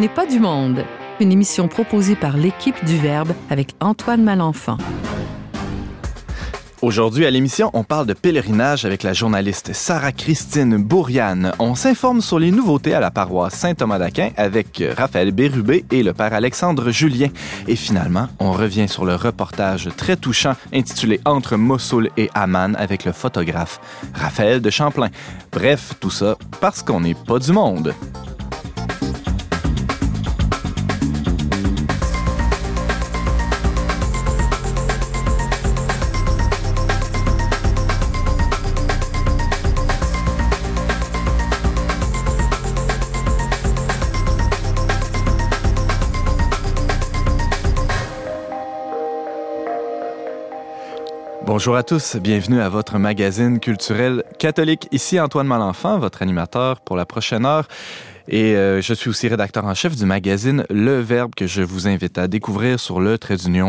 n'est pas du monde, une émission proposée par l'équipe du Verbe avec Antoine Malenfant. Aujourd'hui à l'émission, on parle de pèlerinage avec la journaliste Sarah-Christine Bourriane. On s'informe sur les nouveautés à la paroisse Saint-Thomas d'Aquin avec Raphaël Bérubé et le père Alexandre Julien. Et finalement, on revient sur le reportage très touchant intitulé Entre Mossoul et Amman avec le photographe Raphaël de Champlain. Bref, tout ça parce qu'on n'est pas du monde. Bonjour à tous, bienvenue à votre magazine culturel catholique. Ici Antoine Malenfant, votre animateur pour la prochaine heure. Et euh, je suis aussi rédacteur en chef du magazine Le Verbe que je vous invite à découvrir sur le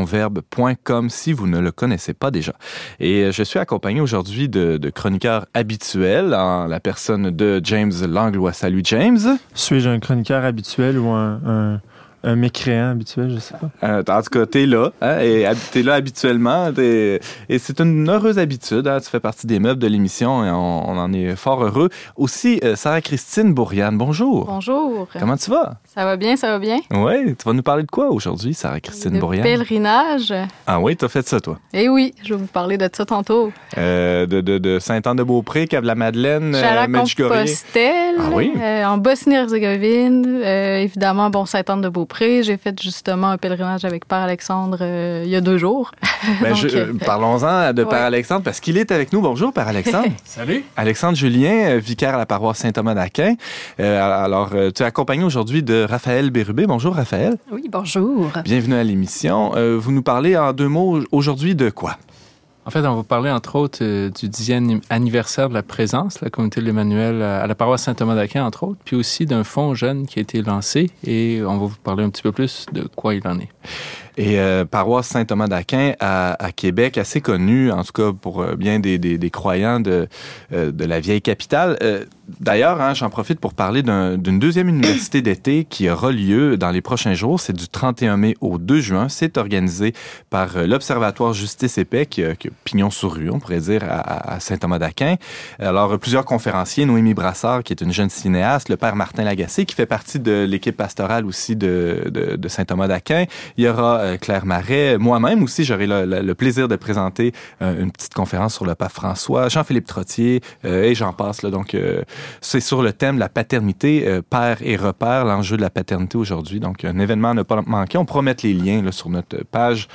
verbe.com si vous ne le connaissez pas déjà. Et euh, je suis accompagné aujourd'hui de, de, chroniqueurs habituels en la personne de James Langlois. Salut James. Suis-je un chroniqueur habituel ou un, un un mécréant habituel, je sais pas. Euh, en tout cas, t'es là, hein, et t'es là habituellement, et c'est une heureuse habitude. Hein, tu fais partie des meubles de l'émission et on, en est fort heureux. Aussi, euh, Sarah-Christine Bourriane, bonjour. Bonjour. Comment tu vas? Ça va bien, ça va bien? Oui, tu vas nous parler de quoi aujourd'hui, Sarah-Christine Bourriane? pèlerinage. Ah oui, t'as fait ça, toi? Eh oui, je vais vous parler de ça tantôt. Euh, de, de, de Saint-Anne-de-Beaupré, Cap-la-Madeleine, Medjugorje. Ah oui? en Bosnie-Herzégovine, évidemment, bon, Saint-Anne-de-Beaupré j'ai fait justement un pèlerinage avec Père Alexandre euh, il y a deux jours. Ben, euh, parlons-en de Père Alexandre parce qu'il est avec nous. Bonjour, Père Alexandre. Salut. Alexandre Julien, euh, vicaire à la paroisse Saint-Thomas d'Aquin. alors, tu es accompagné aujourd'hui de Raphaël Bérubé. Bonjour, Raphaël. Oui, bonjour. Bienvenue à l'émission. vous nous parlez en deux mots aujourd'hui de quoi? En fait, on va parler entre autres euh, du dixième anniversaire de la présence, la communauté de l'Emmanuel à la paroisse Saint-Thomas d'Aquin, entre autres, puis aussi d'un fonds jeune qui a été lancé et on va vous parler un petit peu plus de quoi il en est. Et euh, paroisse Saint-Thomas d'Aquin à, à, Québec, assez connue, en tout cas pour euh, bien des, des, des croyants de, euh, de la vieille capitale. Euh, D'ailleurs, hein, j'en profite pour parler d'une deuxième université d'été qui aura lieu dans les prochains jours. C'est du 31 mai au 2 juin. C'est organisé par l'Observatoire Justice et Paix, qui, qui pignon sur rue, on pourrait dire, à, à Saint-Thomas d'Aquin. Alors, plusieurs conférenciers, Noémie Brassard, qui est une jeune cinéaste, le père Martin Lagacé, qui fait partie de l'équipe pastorale aussi de, de, de Saint-Thomas d'Aquin. Il y aura euh, Claire Marais. Moi-même aussi, j'aurai le, plaisir de présenter euh, une petite conférence sur le pape François, Jean-Philippe Trottier euh, et j'en passe. Donc, c'est sur le thème de la paternité, père et repère, l'enjeu de la paternité aujourd'hui. Donc, un événement à ne pas manquer. On promet les liens sur notre page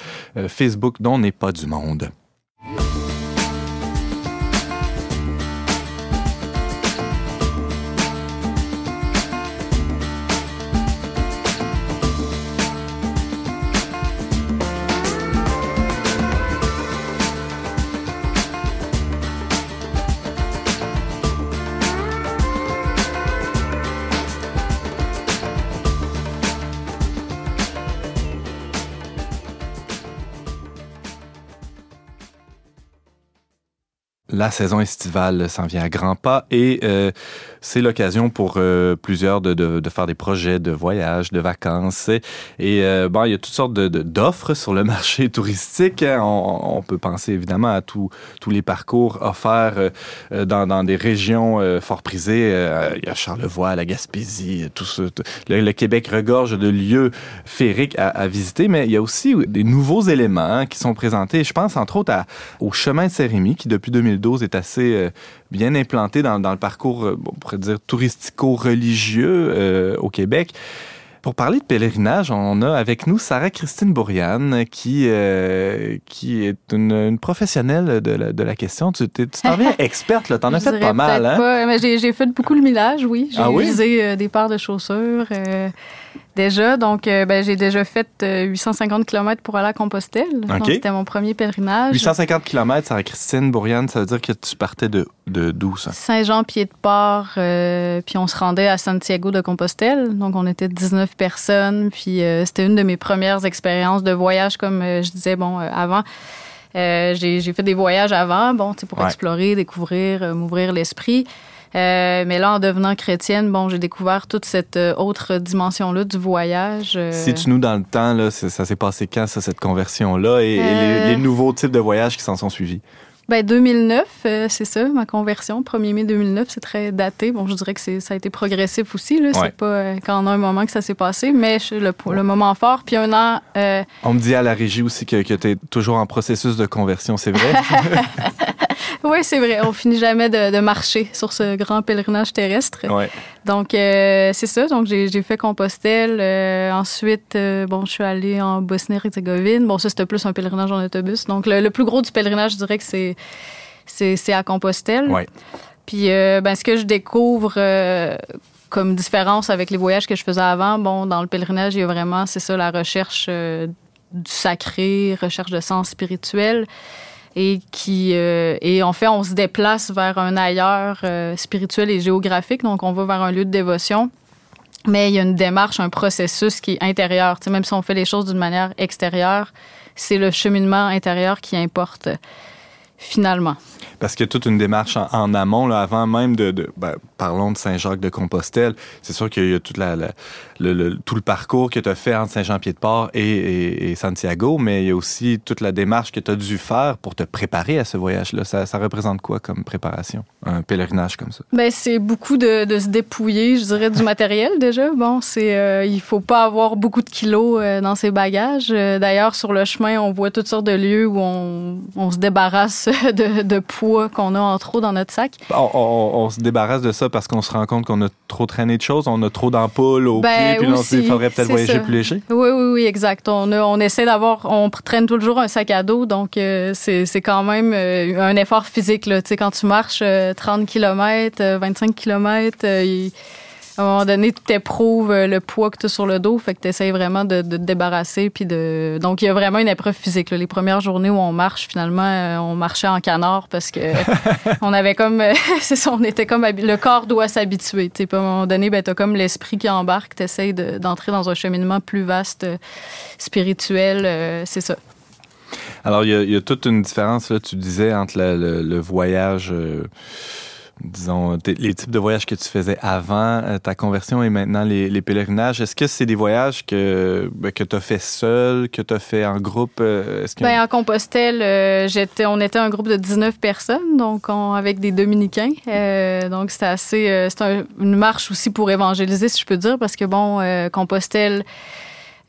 Facebook dont n'est pas du monde. La saison estivale s'en vient à grands pas et euh, c'est l'occasion pour euh, plusieurs de, de, de, faire des projets de voyage, de vacances. Et, euh, bon, il y a toutes sortes d'offres sur le marché touristique. Hein. On, on, peut penser évidemment à tous les parcours offerts euh, dans, dans, des régions euh, fort prisées. Euh, il y a Charlevoix, la Gaspésie, tout ce, le, Québec regorge de lieux féeriques à, à, visiter, mais il y a aussi des nouveaux éléments hein, qui sont présentés. Je pense entre autres à, au chemin de Saint-Rémy qui depuis 2012 est assez bien implanté dans, dans le parcours, euh, on pourrait dire, touristico-religieux euh, au Québec. Pour parler de pèlerinage, on a avec nous Sarah-Christine Bourriane, qui, euh, qui est une, une, professionnelle de la, de la question. Tu t'en viens experte, là. T'en as fait pas mal, hein? J'ai fait beaucoup le millage, oui. J'ai ah oui? utilisé euh, des paires de chaussures. Euh, déjà. Donc, euh, ben, j'ai déjà fait euh, 850 km pour aller à Compostelle. Okay. C'était mon premier pèlerinage. 850 km, Sarah-Christine Bourriane, ça veut dire que tu partais de d'où, ça? Saint-Jean-Pied-de-Port, euh, puis on se rendait à Santiago de Compostelle. Donc, on était 19 personnes, puis euh, c'était une de mes premières expériences de voyage, comme euh, je disais, bon, avant. j'ai fait des voyages avant, bon, pour ouais. explorer, découvrir, m'ouvrir l'esprit. Mais là, en devenant chrétienne, bon, j'ai découvert toute cette autre dimension-là du voyage. Si tu nous dans le temps, là, ça s'est passé quand, ça, cette conversion-là, et, les, nouveaux types de voyages qui s'en sont suivis? Ben 2009, euh, c'est ça, ma conversion. 1er mai 2009, c'est très daté. Bon, je dirais que ça a été progressif aussi. Là. C'est pas euh, quand on a un moment que ça s'est passé, mais le, le moment fort. Puis un an... Euh, on me dit à la régie aussi que, que tu es toujours en processus de conversion, c'est vrai? oui, c'est vrai. On finit jamais de, marcher sur ce grand pèlerinage terrestre. Donc, c'est ça. Donc, j'ai fait Compostelle. ensuite, bon, je suis allée en Bosnie-Herzégovine. Bon, ça, c'était plus un pèlerinage en autobus. Donc, le, le plus gros du pèlerinage, je dirais que c'est à Compostelle. Puis, euh, ben, ce que je découvre euh, comme différence avec les voyages que je faisais avant, bon, dans le pèlerinage, il y a vraiment, c'est ça, la recherche euh, du sacré, recherche de sens spirituel. Et qui et en fait, on se déplace vers un ailleurs spirituel et géographique. Donc, on va vers un lieu de dévotion. Mais il y a une démarche, un processus qui est intérieur. même si on fait les choses d'une manière extérieure, c'est le cheminement intérieur qui importe finalement. Parce qu'il y a toute une démarche en, amont, là, avant même de, ben, parlons de Saint-Jacques-de-Compostelle. C'est sûr qu'il y a toute la, le, tout le parcours que tu as fait entre Saint-Jean-Pied-de-Port et, et, Santiago, mais il y a aussi toute la démarche que tu as dû faire pour te préparer à ce voyage-là. Ça, ça, représente quoi comme préparation, un pèlerinage comme ça? Ben, c'est beaucoup de, de, se dépouiller, je dirais, du matériel déjà. Bon, c'est euh, il faut pas avoir beaucoup de kilos euh, dans ses bagages. Euh, d'ailleurs, sur le chemin, on voit toutes sortes de lieux où on, on se débarrasse de, de poids qu'on a en trop dans notre sac. On, on, se débarrasse de ça parce qu'on se rend compte qu'on a trop traîné de choses, on a trop d'ampoules au ben, puis il faudrait peut-être voyager plus léger. Oui, oui, oui, exact. On, on essaie d'avoir, on traîne toujours un sac à dos, donc euh, c'est quand même euh, un effort physique. Là. Tu sais, quand tu marches 30 km, 25 km, à un moment donné, tu éprouves euh, le poids que tu as sur le dos, fait que tu essaies vraiment de, te débarrasser. Puis de... Donc, il y a vraiment une épreuve physique. Les premières journées où on marche, finalement, euh, on marchait en canard parce que on avait comme. c'est ça, on était comme. Le corps doit s'habituer. À un moment donné, ben, tu as comme l'esprit qui embarque, tu essaies d'entrer dans un cheminement plus vaste, euh, spirituel. c'est ça. Alors, il y, a, toute une différence, là, tu disais, entre le, voyage disons, les types de voyages que tu faisais avant euh, ta conversion et maintenant les, pèlerinages, est-ce que c'est des voyages que, ben, que tu as fait seul, que tu as fait en groupe? Euh, ben, en Compostelle, euh, on était un groupe de 19 personnes, donc avec des dominicains. donc c'était assez... c'est une marche aussi pour évangéliser, si je peux dire, parce que, bon, Compostelle...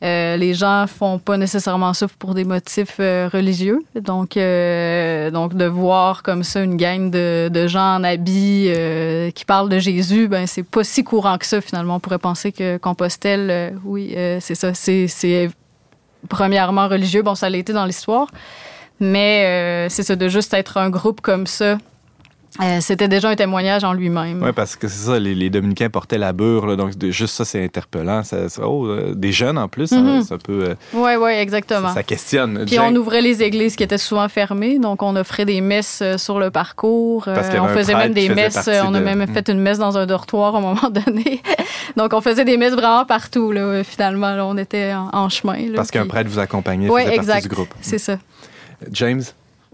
Euh, les gens font pas nécessairement ça pour des motifs euh, religieux. Donc, euh, donc de voir comme ça une gang de, de gens en habits qui parlent de Jésus, ben c'est pas si courant que ça finalement. On pourrait penser que Compostelle, oui, c'est ça, c'est premièrement religieux. Bon, ça l'a été dans l'histoire, mais c'est ça de juste être un groupe comme ça euh, c'était déjà un témoignage en lui-même. Oui, parce que c'est ça, les, Dominicains portaient la bure, donc juste ça, c'est interpellant. Ça, oh, euh, des jeunes en plus, hein, mm-hmm. ça, peut. Oui, oui, exactement. Ça, questionne. Puis on ouvrait les églises qui étaient souvent fermées, donc on offrait des messes euh, sur le parcours. on faisait même des messes. On a même mm. fait une messe dans un dortoir à un moment donné. donc on faisait des messes vraiment partout, là, finalement. on était en, chemin. parce qu'un prêtre vous accompagnait, ouais, faisait partie du groupe. C'est ça. James?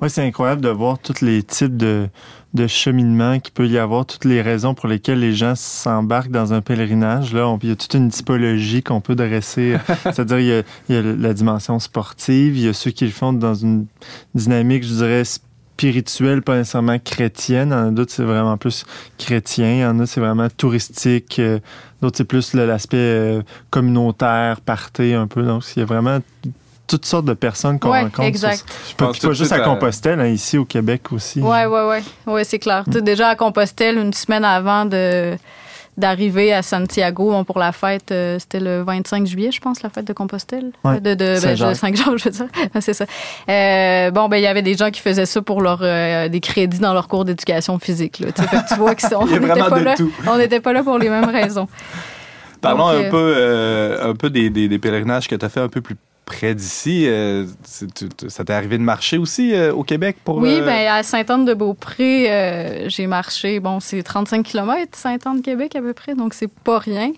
Oui, c'est incroyable de voir tous les types de, de cheminement qu'il peut y avoir, toutes les raisons pour lesquelles les gens s'embarquent dans un pèlerinage. Là, il y a toute une typologie qu'on peut dresser. C'est-à-dire, il, il, y a la dimension sportive, il y a ceux qui le font dans une dynamique, je dirais, spirituelle, pas nécessairement chrétienne. Il y en a d'autres, c'est vraiment plus chrétien. Il y en a, c'est vraiment touristique. Euh, d'autres, c'est plus l'aspect euh, communautaire, parté un peu. Donc, il y a vraiment toutes sortes de personnes qu'on rencontre. Exact. Je pense pas juste à Compostelle, hein, ici au Québec aussi. Oui, oui, oui. Ouais, c'est clair. Déjà à Compostelle, une semaine avant de d'arriver à Santiago pour la fête, euh, c'était le 25 juillet, je pense, la fête de Compostelle. Ouais. De, de ben, Saint-Jean, je veux dire. c'est ça. Euh, bon, ben il y avait des gens qui faisaient ça pour leur euh, des crédits dans leur cours d'éducation physique. Là. tu vois qu'on n'était pas là. On n'était pas là pour les mêmes raisons. Parlons un peu, un peu des, des, des pèlerinages que tu as fait un peu plus près d'ici. Euh, ça t'est arrivé de marcher aussi euh, au Québec pour. Oui, euh, ben, à Sainte-Anne-de-Beaupré, j'ai marché. Bon, c'est 35 km, Sainte-Anne-Québec à peu près, donc c'est pas rien.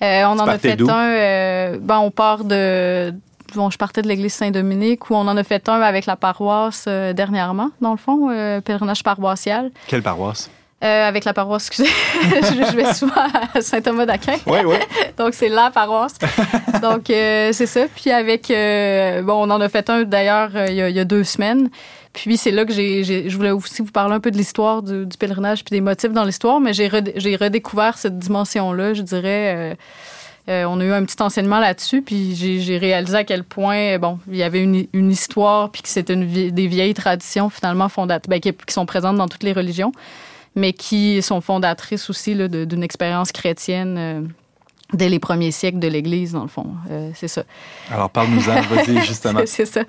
on en a fait un. bon, on part de. Bon, je partais de l'église Saint-Dominique où on en a fait un avec la paroisse dernièrement, dans le fond, pèlerinage paroissial. Quelle paroisse? Euh, avec la paroisse, excusez. je vais souvent à Saint-Thomas d'Aquin. Oui, oui. Donc, c'est la paroisse. Donc, euh, c'est ça. Puis avec, euh, bon, on en a fait un d'ailleurs il, y a deux semaines. Puis c'est là que j'ai, je voulais aussi vous parler un peu de l'histoire du, pèlerinage puis des motifs dans l'histoire, mais j'ai, redécouvert cette dimension-là, je dirais. on a eu un petit enseignement là-dessus, puis j'ai, réalisé à quel point, bon, il y avait une, histoire, puis que c'était des vieilles traditions finalement fondatrices, ben, qui, qui, sont présentes dans toutes les religions mais qui sont fondatrices aussi d'une expérience chrétienne euh, dès les premiers siècles de l'Église, dans le fond. Euh, c'est ça. Alors, parle-nous-en, vas-y, justement. c'est ça.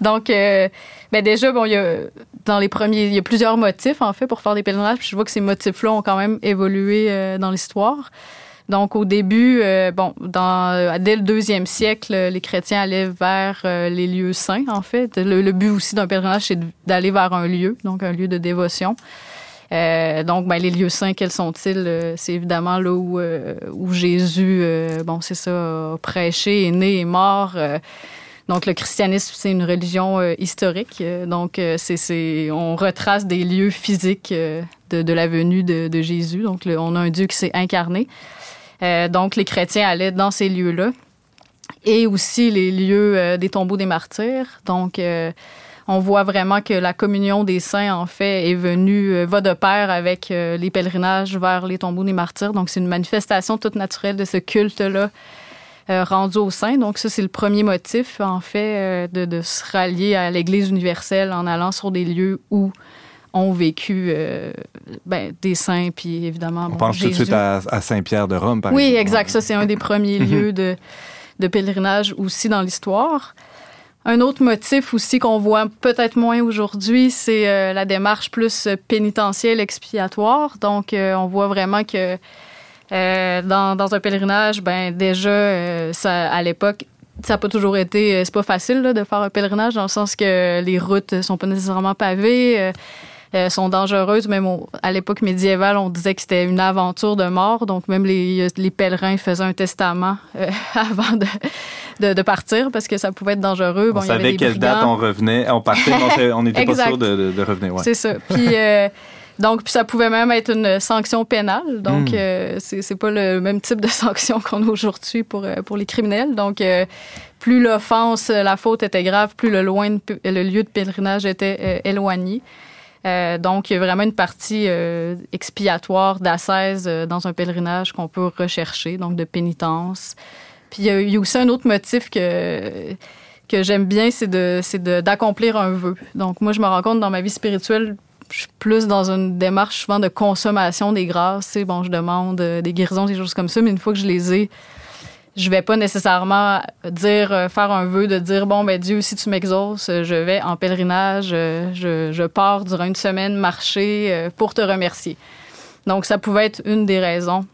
Donc, euh, ben déjà, bon, il y a, dans les premiers, il y a plusieurs motifs, en fait, pour faire des pèlerinages. Puis je vois que ces motifs-là ont quand même évolué dans l'histoire. Donc, au début, bon, dans, dès le deuxième siècle, les chrétiens allaient vers les lieux saints, en fait. Le, le but aussi d'un pèlerinage, c'est d'aller vers un lieu, donc un lieu de dévotion. Euh, donc, ben, les lieux saints, quels sont-ils? Euh, c'est évidemment là où, euh, où Jésus, bon, c'est ça, a prêché, est né, est mort. donc, le christianisme, c'est une religion historique. donc, c'est, on retrace des lieux physiques de, de, la venue de, de Jésus. Donc, on a un Dieu qui s'est incarné. donc, les chrétiens allaient dans ces lieux-là. Et aussi les lieux des tombeaux des martyrs. Donc, on voit vraiment que la communion des saints, en fait, est venue, euh, va de pair avec euh, les pèlerinages vers les tombeaux des martyrs. Donc, c'est une manifestation toute naturelle de ce culte-là euh, rendu aux saints. Donc, ça, c'est le premier motif, en fait, de, se rallier à l'Église universelle en allant sur des lieux où ont vécu ben, des saints, puis évidemment. On pense tout de suite à, Saint-Pierre de Rome, par oui, exemple. Oui, exact. Ça, c'est un des premiers lieux de, de pèlerinage aussi dans l'histoire. Un autre motif aussi qu'on voit peut-être moins aujourd'hui, c'est euh, la démarche plus pénitentielle expiatoire. Donc, euh, on voit vraiment que euh, dans, un pèlerinage, ben déjà, ça, à l'époque, ça n'a pas toujours été, c'est pas facile de faire un pèlerinage dans le sens que les routes sont pas nécessairement pavées. Sont dangereuses. Même à l'époque médiévale, on disait que c'était une aventure de mort. Donc, même les, les pèlerins faisaient un testament avant de, de, partir parce que ça pouvait être dangereux. on savait quelle date on revenait, on partait, mais on n'était pas sûr de, revenir. C'est ça. Puis, euh, donc, puis ça pouvait même être une sanction pénale. Donc, hmm. euh, c'est pas le même type de sanction qu'on a aujourd'hui pour, euh, pour les criminels. Donc, plus l'offense, la faute était grave, plus le, loin le lieu de pèlerinage était éloigné. Donc, il y a vraiment une partie expiatoire d'assaise dans un pèlerinage qu'on peut rechercher, donc de pénitence. Puis il y, a aussi un autre motif que, que j'aime bien, c'est d'accomplir un vœu. Donc moi, je me rends compte dans ma vie spirituelle, je suis plus dans une démarche souvent de consommation des grâces. bon, je demande euh, des guérisons, des choses comme ça, mais une fois que je les ai, je vais pas nécessairement dire euh, faire un vœu de dire bon ben Dieu si tu m'exauces je vais en pèlerinage euh, je, je, pars durant une semaine marcher pour te remercier donc ça pouvait être une des raisons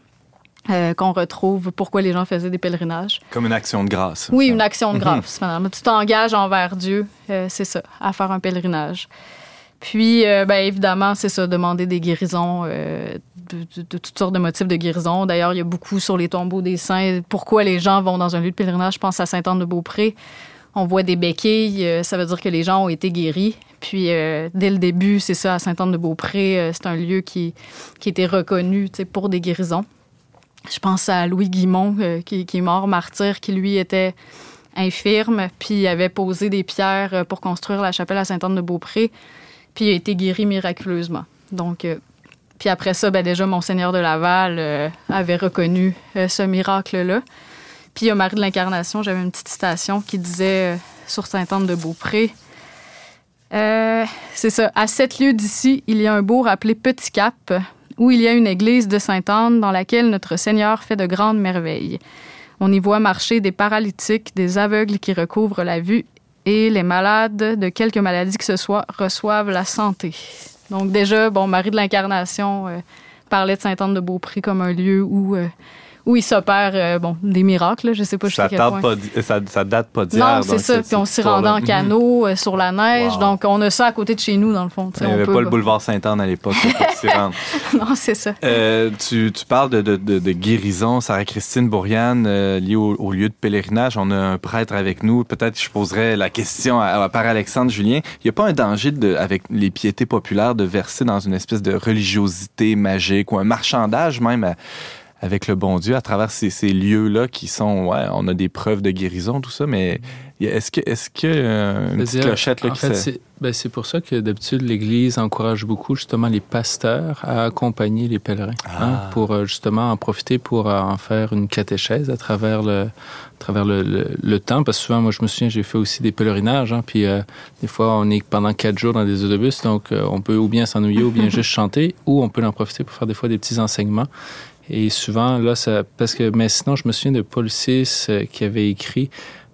euh, qu'on retrouve pourquoi les gens faisaient des pèlerinages. Comme une action de grâce. Oui, une action de grâce. Tu t'engages envers Dieu, euh, c'est ça, à faire un pèlerinage. Puis, euh, ben, évidemment, c'est ça, demander des guérisons, de, toutes sortes de motifs de guérison. D'ailleurs, il y a beaucoup sur les tombeaux des saints. Pourquoi les gens vont dans un lieu de pèlerinage? Je pense à Sainte-Anne-de-Beaupré. On voit des béquilles, ça veut dire que les gens ont été guéris. Puis, dès le début, c'est ça, à Sainte-Anne-de-Beaupré, c'est un lieu qui, qui était reconnu pour des guérisons. Je pense à Louis Guimont, euh, qui, est mort martyr, qui lui était infirme, puis avait posé des pierres euh, pour construire la chapelle à Sainte-Anne-de-Beaupré, puis a été guéri miraculeusement. Donc, euh, puis après ça, ben déjà, Monseigneur de Laval avait reconnu ce miracle-là. Puis il y a Marie de l'Incarnation, j'avais une petite citation qui disait sur Sainte-Anne-de-Beaupré, c'est ça, à sept lieues d'ici, il y a un bourg appelé Petit Cap, où il y a une église de Sainte-Anne dans laquelle notre Seigneur fait de grandes merveilles. On y voit marcher des paralytiques, des aveugles qui recouvrent la vue et les malades de quelque maladie que ce soit reçoivent la santé. Donc déjà, bon, Marie de l'Incarnation euh, parlait de Sainte-Anne de Beaupré comme un lieu où, euh, où il s'opère bon, des miracles. Je sais pas ça jusqu'à quel point. Pas, ça, ça date pas d'hier. Non, c'est ça. Puis on s'y rendait en canot sur la neige. Donc, on a ça à côté de chez nous, dans le fond. Il n'y avait pas le boulevard Sainte-Anne à l'époque pour s'y rendre. non, c'est ça. tu, tu, parles de, de, de, guérison, Sarah-Christine Bourriane, liée au, lieu de pèlerinage. On a un prêtre avec nous. Peut-être je poserais la question à, à Père Alexandre Julien. Il n'y a pas un danger, de, avec les piétés populaires, de verser dans une espèce de religiosité magique ou un marchandage même avec le bon Dieu à travers ces, ces lieux-là qui sont, ouais, on a des preuves de guérison, tout ça, mais est-ce que, est-ce que euh, une petite clochette là, en fait, c'est, ben, c'est pour ça que d'habitude l'Église encourage beaucoup justement les pasteurs à accompagner les pèlerins, hein, ah. pour euh, justement en profiter pour euh, en faire une catéchèse à travers le, à travers le, le, temps, parce que souvent, moi je me souviens, j'ai fait aussi des pèlerinages, hein, puis des fois on est pendant quatre jours dans des autobus, donc on peut ou bien s'ennuyer ou bien juste chanter, ou on peut en profiter pour faire des fois des petits enseignements. Et souvent, là, ça, parce que, mais sinon, je me souviens de Paul VI euh, qui avait écrit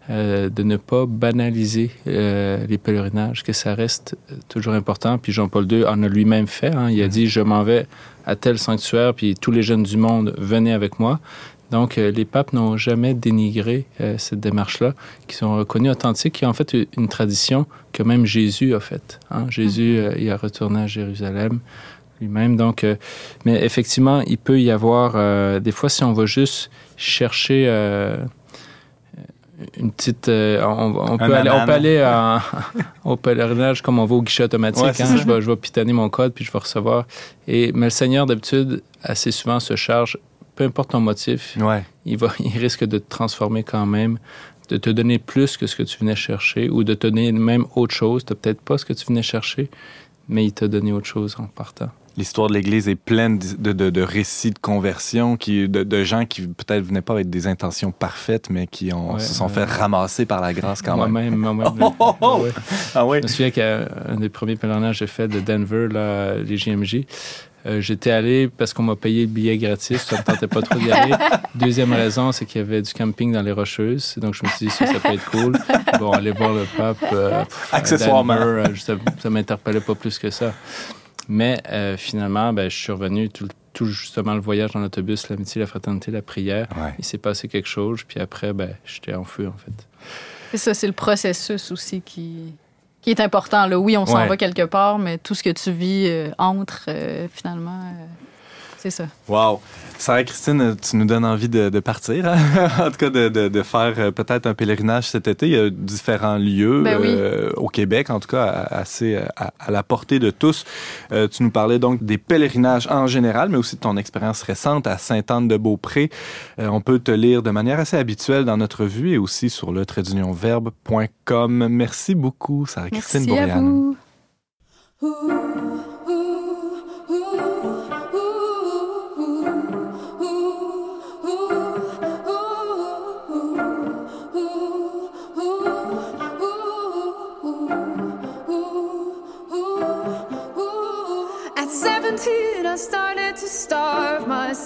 euh, de ne pas banaliser euh, les pèlerinages, que ça reste toujours important. Puis Jean-Paul II en a lui-même fait. Hein. Il a dit, je m'en vais à tel sanctuaire, puis tous les jeunes du monde venaient avec moi. Donc, les papes n'ont jamais dénigré cette démarche-là, qui sont reconnus authentiques, qui est en fait une tradition que même Jésus a faite. Hein. Jésus, il a retourné à Jérusalem lui-même. Donc, euh, mais effectivement, il peut y avoir euh, des fois si on va juste chercher euh, une petite, on, peut aller, on, peut aller, au pèlerinage comme on va au guichet automatique. Hein. je, vais, je vais pitonner mon code puis je vais recevoir. Et mais le Seigneur d'habitude assez souvent se charge, peu importe ton motif, ouais. il va, il risque de te transformer quand même de te donner plus que ce que tu venais chercher ou de te donner même autre chose. Tu peut-être pas ce que tu venais chercher, mais il t'a donné autre chose en partant l'histoire de l'Église est pleine de, de, de, récits de conversion, qui, de, de gens qui peut-être venaient pas avec des intentions parfaites, mais qui ont, se sont fait ramasser par la grâce quand même. Moi-même, moi-même. Oh, oh, oh! Ah Je me souviens qu'un des premiers pèlerinages que j'ai fait de Denver, là, les JMJ, euh, j'étais allé parce qu'on m'a payé le billet gratis, ça ne me tentait pas trop d'y aller. Deuxième raison, c'est qu'il y avait du camping dans les Rocheuses, donc je me suis dit ça, ça peut être cool. Bon, aller voir le pape. Euh, Accessoirement. Denver, euh, ça, ça m'interpellait pas plus que ça. Mais euh, finalement, ben, je suis revenu tout, justement le voyage dans l'autobus, l'amitié, la fraternité, la prière. Il s'est passé quelque chose, puis après, ben, j'étais en feu, en fait. Et ça, c'est le processus aussi qui, qui est important. Là. Oui, on s'en va quelque part, mais tout ce que tu vis euh, entre, euh, finalement, c'est ça. Wow. Sarah-Christine, tu nous donnes envie de, partir, hein? en tout cas de, de, faire euh, peut-être un pèlerinage cet été. Il y a différents lieux ben euh, au Québec, en tout cas assez à, la portée de tous. Euh, tu nous parlais donc des pèlerinages en général, mais aussi de ton expérience récente à Sainte-Anne-de-Beaupré. on peut te lire de manière assez habituelle dans notre vue et aussi sur le tradeunionverbe.com. Merci beaucoup, Sarah-Christine Bourriane. I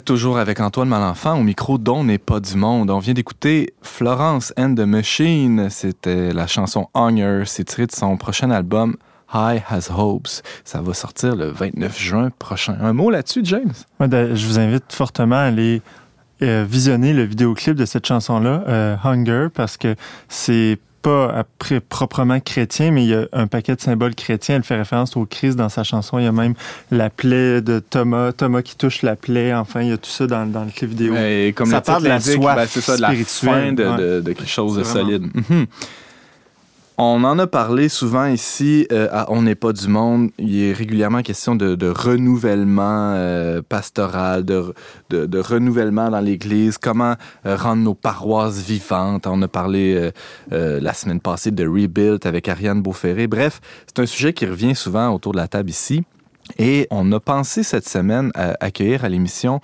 Toujours avec Antoine Malenfant au micro dont n'est pas du monde. On vient d'écouter Florence and the Machine. C'était la chanson Honor. C'est tiré de son prochain album High Has Hopes. Ça va sortir le 29 juin prochain. Un mot là-dessus, James? je vous invite fortement à aller euh, visionner le vidéoclip de cette chanson-là, euh, Hunger, parce que c'est pas après, proprement chrétien, mais il y a un paquet de symboles chrétiens. Elle fait référence au Christ dans sa chanson. Il y a même la plaie de Thomas, Thomas qui touche la plaie. Enfin, il y a tout ça dans, dans le clip vidéo. Et comme ça parle de la soif ben, c'est ça, de la fin de, de, quelque chose de solide. Mhm. On en a parlé souvent ici euh, à On n'est pas du monde. Il est régulièrement question de, de renouvellement euh, pastoral, de, de, de, renouvellement dans l'Église, comment euh, rendre nos paroisses vivantes. On a parlé la semaine passée de Rebuild avec Ariane Beauferré. Bref, c'est un sujet qui revient souvent autour de la table ici. Et on a pensé cette semaine à accueillir à l'émission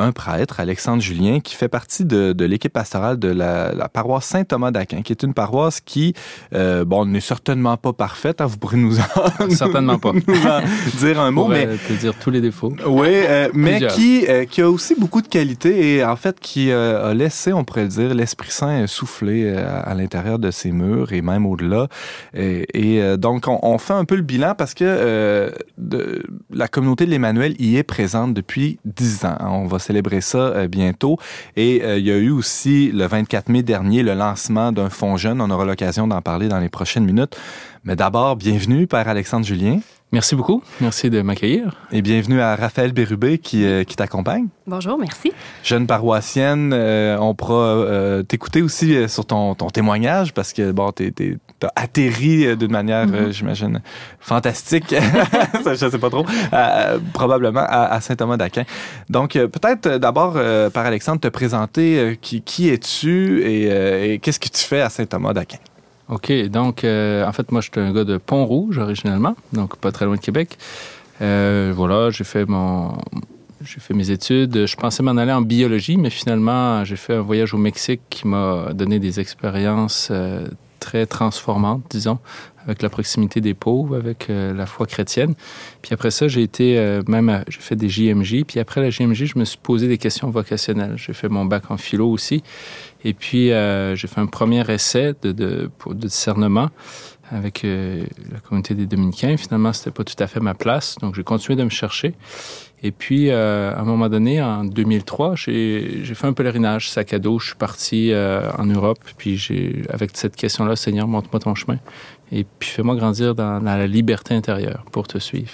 un prêtre, Alexandre Julien, qui fait partie de, de l'équipe pastorale de la, la paroisse Saint-Thomas d'Aquin, qui est une paroisse qui, euh, bon, n'est certainement pas parfaite. Hein, vous pourrez nous en, certainement pas dire un mot, mais te dire tous les défauts. Oui, euh, mais qui euh, qui a aussi beaucoup de qualités et en fait qui euh, a laissé, on pourrait le dire, l'Esprit Saint souffler euh, à, l'intérieur de ses murs et même au-delà. Et, et donc on, on, fait un peu le bilan parce que de, la communauté de l'Emmanuel y est présente depuis dix ans. On va célébrer ça euh, bientôt. Et euh, il y a eu aussi le 24 mai dernier le lancement d'un fonds jeune. On aura l'occasion d'en parler dans les prochaines minutes. Mais d'abord, bienvenue, Père Alexandre Julien. Merci beaucoup. Merci de m'accueillir. Et bienvenue à Raphaël Bérubé qui, euh, qui t'accompagne. Bonjour, merci. Jeune paroissienne, euh, on pourra euh, t'écouter aussi sur ton, ton, témoignage parce que, bon, t'as atterri d'une manière, mm-hmm. j'imagine, fantastique, je sais pas trop, probablement à, Saint-Thomas d'Aquin. Donc, peut-être d'abord, par Alexandre, te présenter qui, qui es-tu et, et qu'est-ce que tu fais à Saint-Thomas d'Aquin? OK. Donc, euh, en fait, moi, je suis un gars de Pont-Rouge, originellement, donc pas très loin de Québec. Euh, voilà, j'ai fait mon... J'ai fait mes études. Je pensais m'en aller en biologie, mais finalement, j'ai fait un voyage au Mexique qui m'a donné des expériences euh, très transformantes, disons, avec la proximité des pauvres, avec euh, la foi chrétienne. Puis après ça, j'ai été euh, même, j'ai fait des JMJ. Puis après la JMJ, je me suis posé des questions vocationnelles. J'ai fait mon bac en philo aussi. Et puis, euh, j'ai fait un premier essai de, de, de discernement avec la communauté des Dominicains. Finalement, c'était pas tout à fait ma place. Donc, j'ai continué de me chercher. Et puis, euh, à un moment donné, en 2003, j'ai fait un pèlerinage sac à dos. Je suis parti euh, en Europe. Puis, avec cette question-là, Seigneur, montre-moi ton chemin. Et puis, fais-moi grandir dans, la liberté intérieure pour te suivre,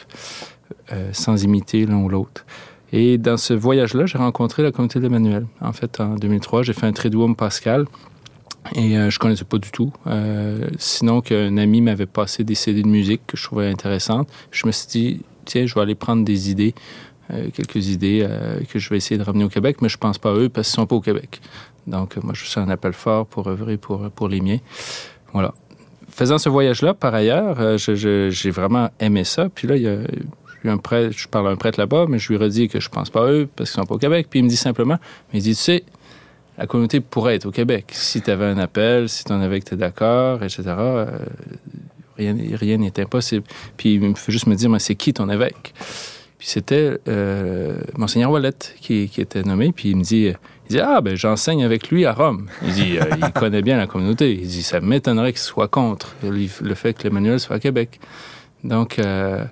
euh, sans imiter l'un ou l'autre. Et dans ce voyage-là, j'ai rencontré la communauté d'Emmanuel. En fait, en 2003, j'ai fait un triduum pascal. Et euh, je connaissais pas du tout. Euh, sinon qu'un ami m'avait passé des CD de musique que je trouvais intéressantes. Je me suis dit, tiens, je vais aller prendre des idées euh, quelques idées euh, que je vais essayer de ramener au Québec, mais je pense pas à eux parce qu'ils sont pas au Québec. Donc, moi, je suis un appel fort pour œuvrer pour, pour les miens. Voilà. Faisant ce voyage-là, par ailleurs, j'ai vraiment aimé ça. Puis là, il y a un prêtre, je parle à un prêtre là-bas, mais je lui redis que je pense pas à eux parce qu'ils sont pas au Québec. Puis il me dit simplement, mais il dit, tu sais, la communauté pourrait être au Québec. Si tu avais un appel, si tu en avais que tu es d'accord, etc., rien rien n'est impossible. Puis il me fait juste me dire, mais c'est qui ton évêque? Puis c'était euh, Monseigneur Wallet qui, qui, était nommé. Puis il me dit, il dit Ah, ben j'enseigne avec lui à Rome. Il dit euh, Il connaît bien la communauté. Il dit Ça m'étonnerait qu'il soit contre le fait que l'Emmanuel soit à Québec. Donc, euh,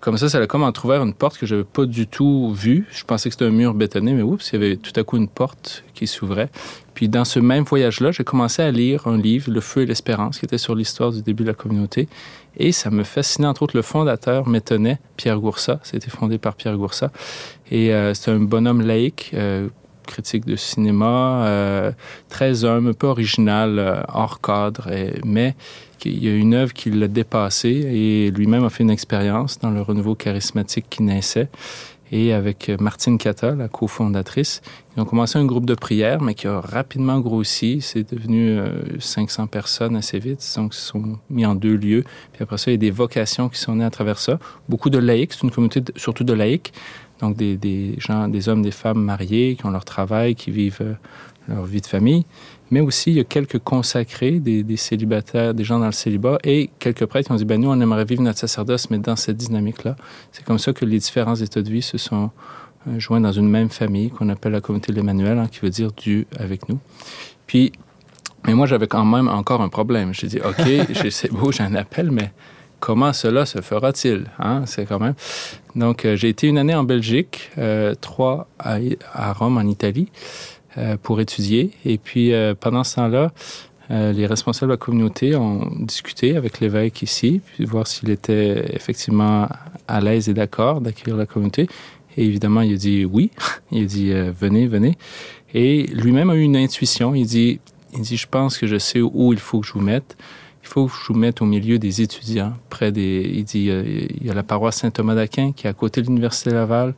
comme ça, ça a comme entrouvert une porte que je n'avais pas du tout vue. Je pensais que c'était un mur bétonné, mais oups, il y avait tout à coup une porte qui s'ouvrait. Puis dans ce même voyage-là, j'ai commencé à lire un livre, Le Feu et l'Espérance, qui était sur l'histoire du début de la communauté. Et ça me fascinait, entre autres, le fondateur m'étonnait, Pierre Goursat. C'était fondé par Pierre Goursat. Et euh, c'est un bonhomme laïque, euh, critique de cinéma, euh, très humble, un peu original, euh, hors cadre, mais il y a une œuvre qui l'a dépassé et lui-même a fait une expérience dans le renouveau charismatique qui naissait. Et avec Martine Cata, la cofondatrice, ils ont commencé un groupe de prière, mais qui a rapidement grossi. C'est devenu 500 euh, personnes assez vite. Donc, ils se sont mis en deux lieux. Puis après ça, il y a des vocations qui sont nées à travers ça. Beaucoup de laïcs, c'est une communauté surtout de laïcs. Donc, des, des, gens, des hommes, des femmes mariés qui ont leur travail, qui vivent euh, leur vie de famille mais aussi il y a quelques consacrés, des, des, célibataires, des gens dans le célibat, et quelques prêtres qui ont dit, ben nous, on aimerait vivre notre sacerdoce, mais dans cette dynamique-là. C'est comme ça que les différents états de vie se sont joints dans une même famille qu'on appelle la communauté de l'Emmanuel, hein, qui veut dire Dieu avec nous. Puis, mais moi, j'avais quand même encore un problème. J'ai dit, OK, c'est beau, j'ai un appel, mais comment cela se fera-t-il? Hein? C'est quand même. Donc, euh, j'ai été une année en Belgique, euh, trois à, à, Rome, en Italie, euh, pour étudier. Et puis, euh, pendant ce temps-là, euh, les responsables de la communauté ont discuté avec l'évêque ici, puis voir s'il était effectivement à l'aise et d'accord d'accueillir la communauté. Et évidemment, il a dit oui. Il a dit euh, venez, venez. Et lui-même a eu une intuition. Il dit, il dit, je pense que je sais où il faut que je vous mette. Il faut que je vous mette au milieu des étudiants, près des. Il dit, il y a la paroisse Saint-Thomas d'Aquin qui est à côté de l'Université Laval.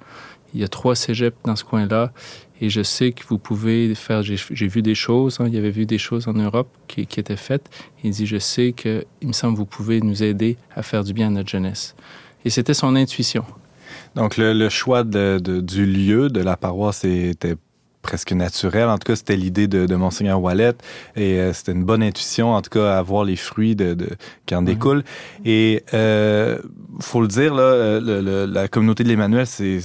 Il y a trois cégeps dans ce coin-là. Et je sais que vous pouvez faire. J'ai vu des choses. Hein, il y avait vu des choses en Europe qui, étaient faites. Il dit, je sais que, il me semble, vous pouvez nous aider à faire du bien à notre jeunesse. Et c'était son intuition. Donc, le, choix du lieu de la paroisse était presque naturel. En tout cas, c'était l'idée de, de Monseigneur Wallet et euh, c'était une bonne intuition, en tout cas, à voir les fruits de, de qui en découlent. Mmh. Et euh, faut le dire, là, le, le, la communauté de l'Emmanuel, c'est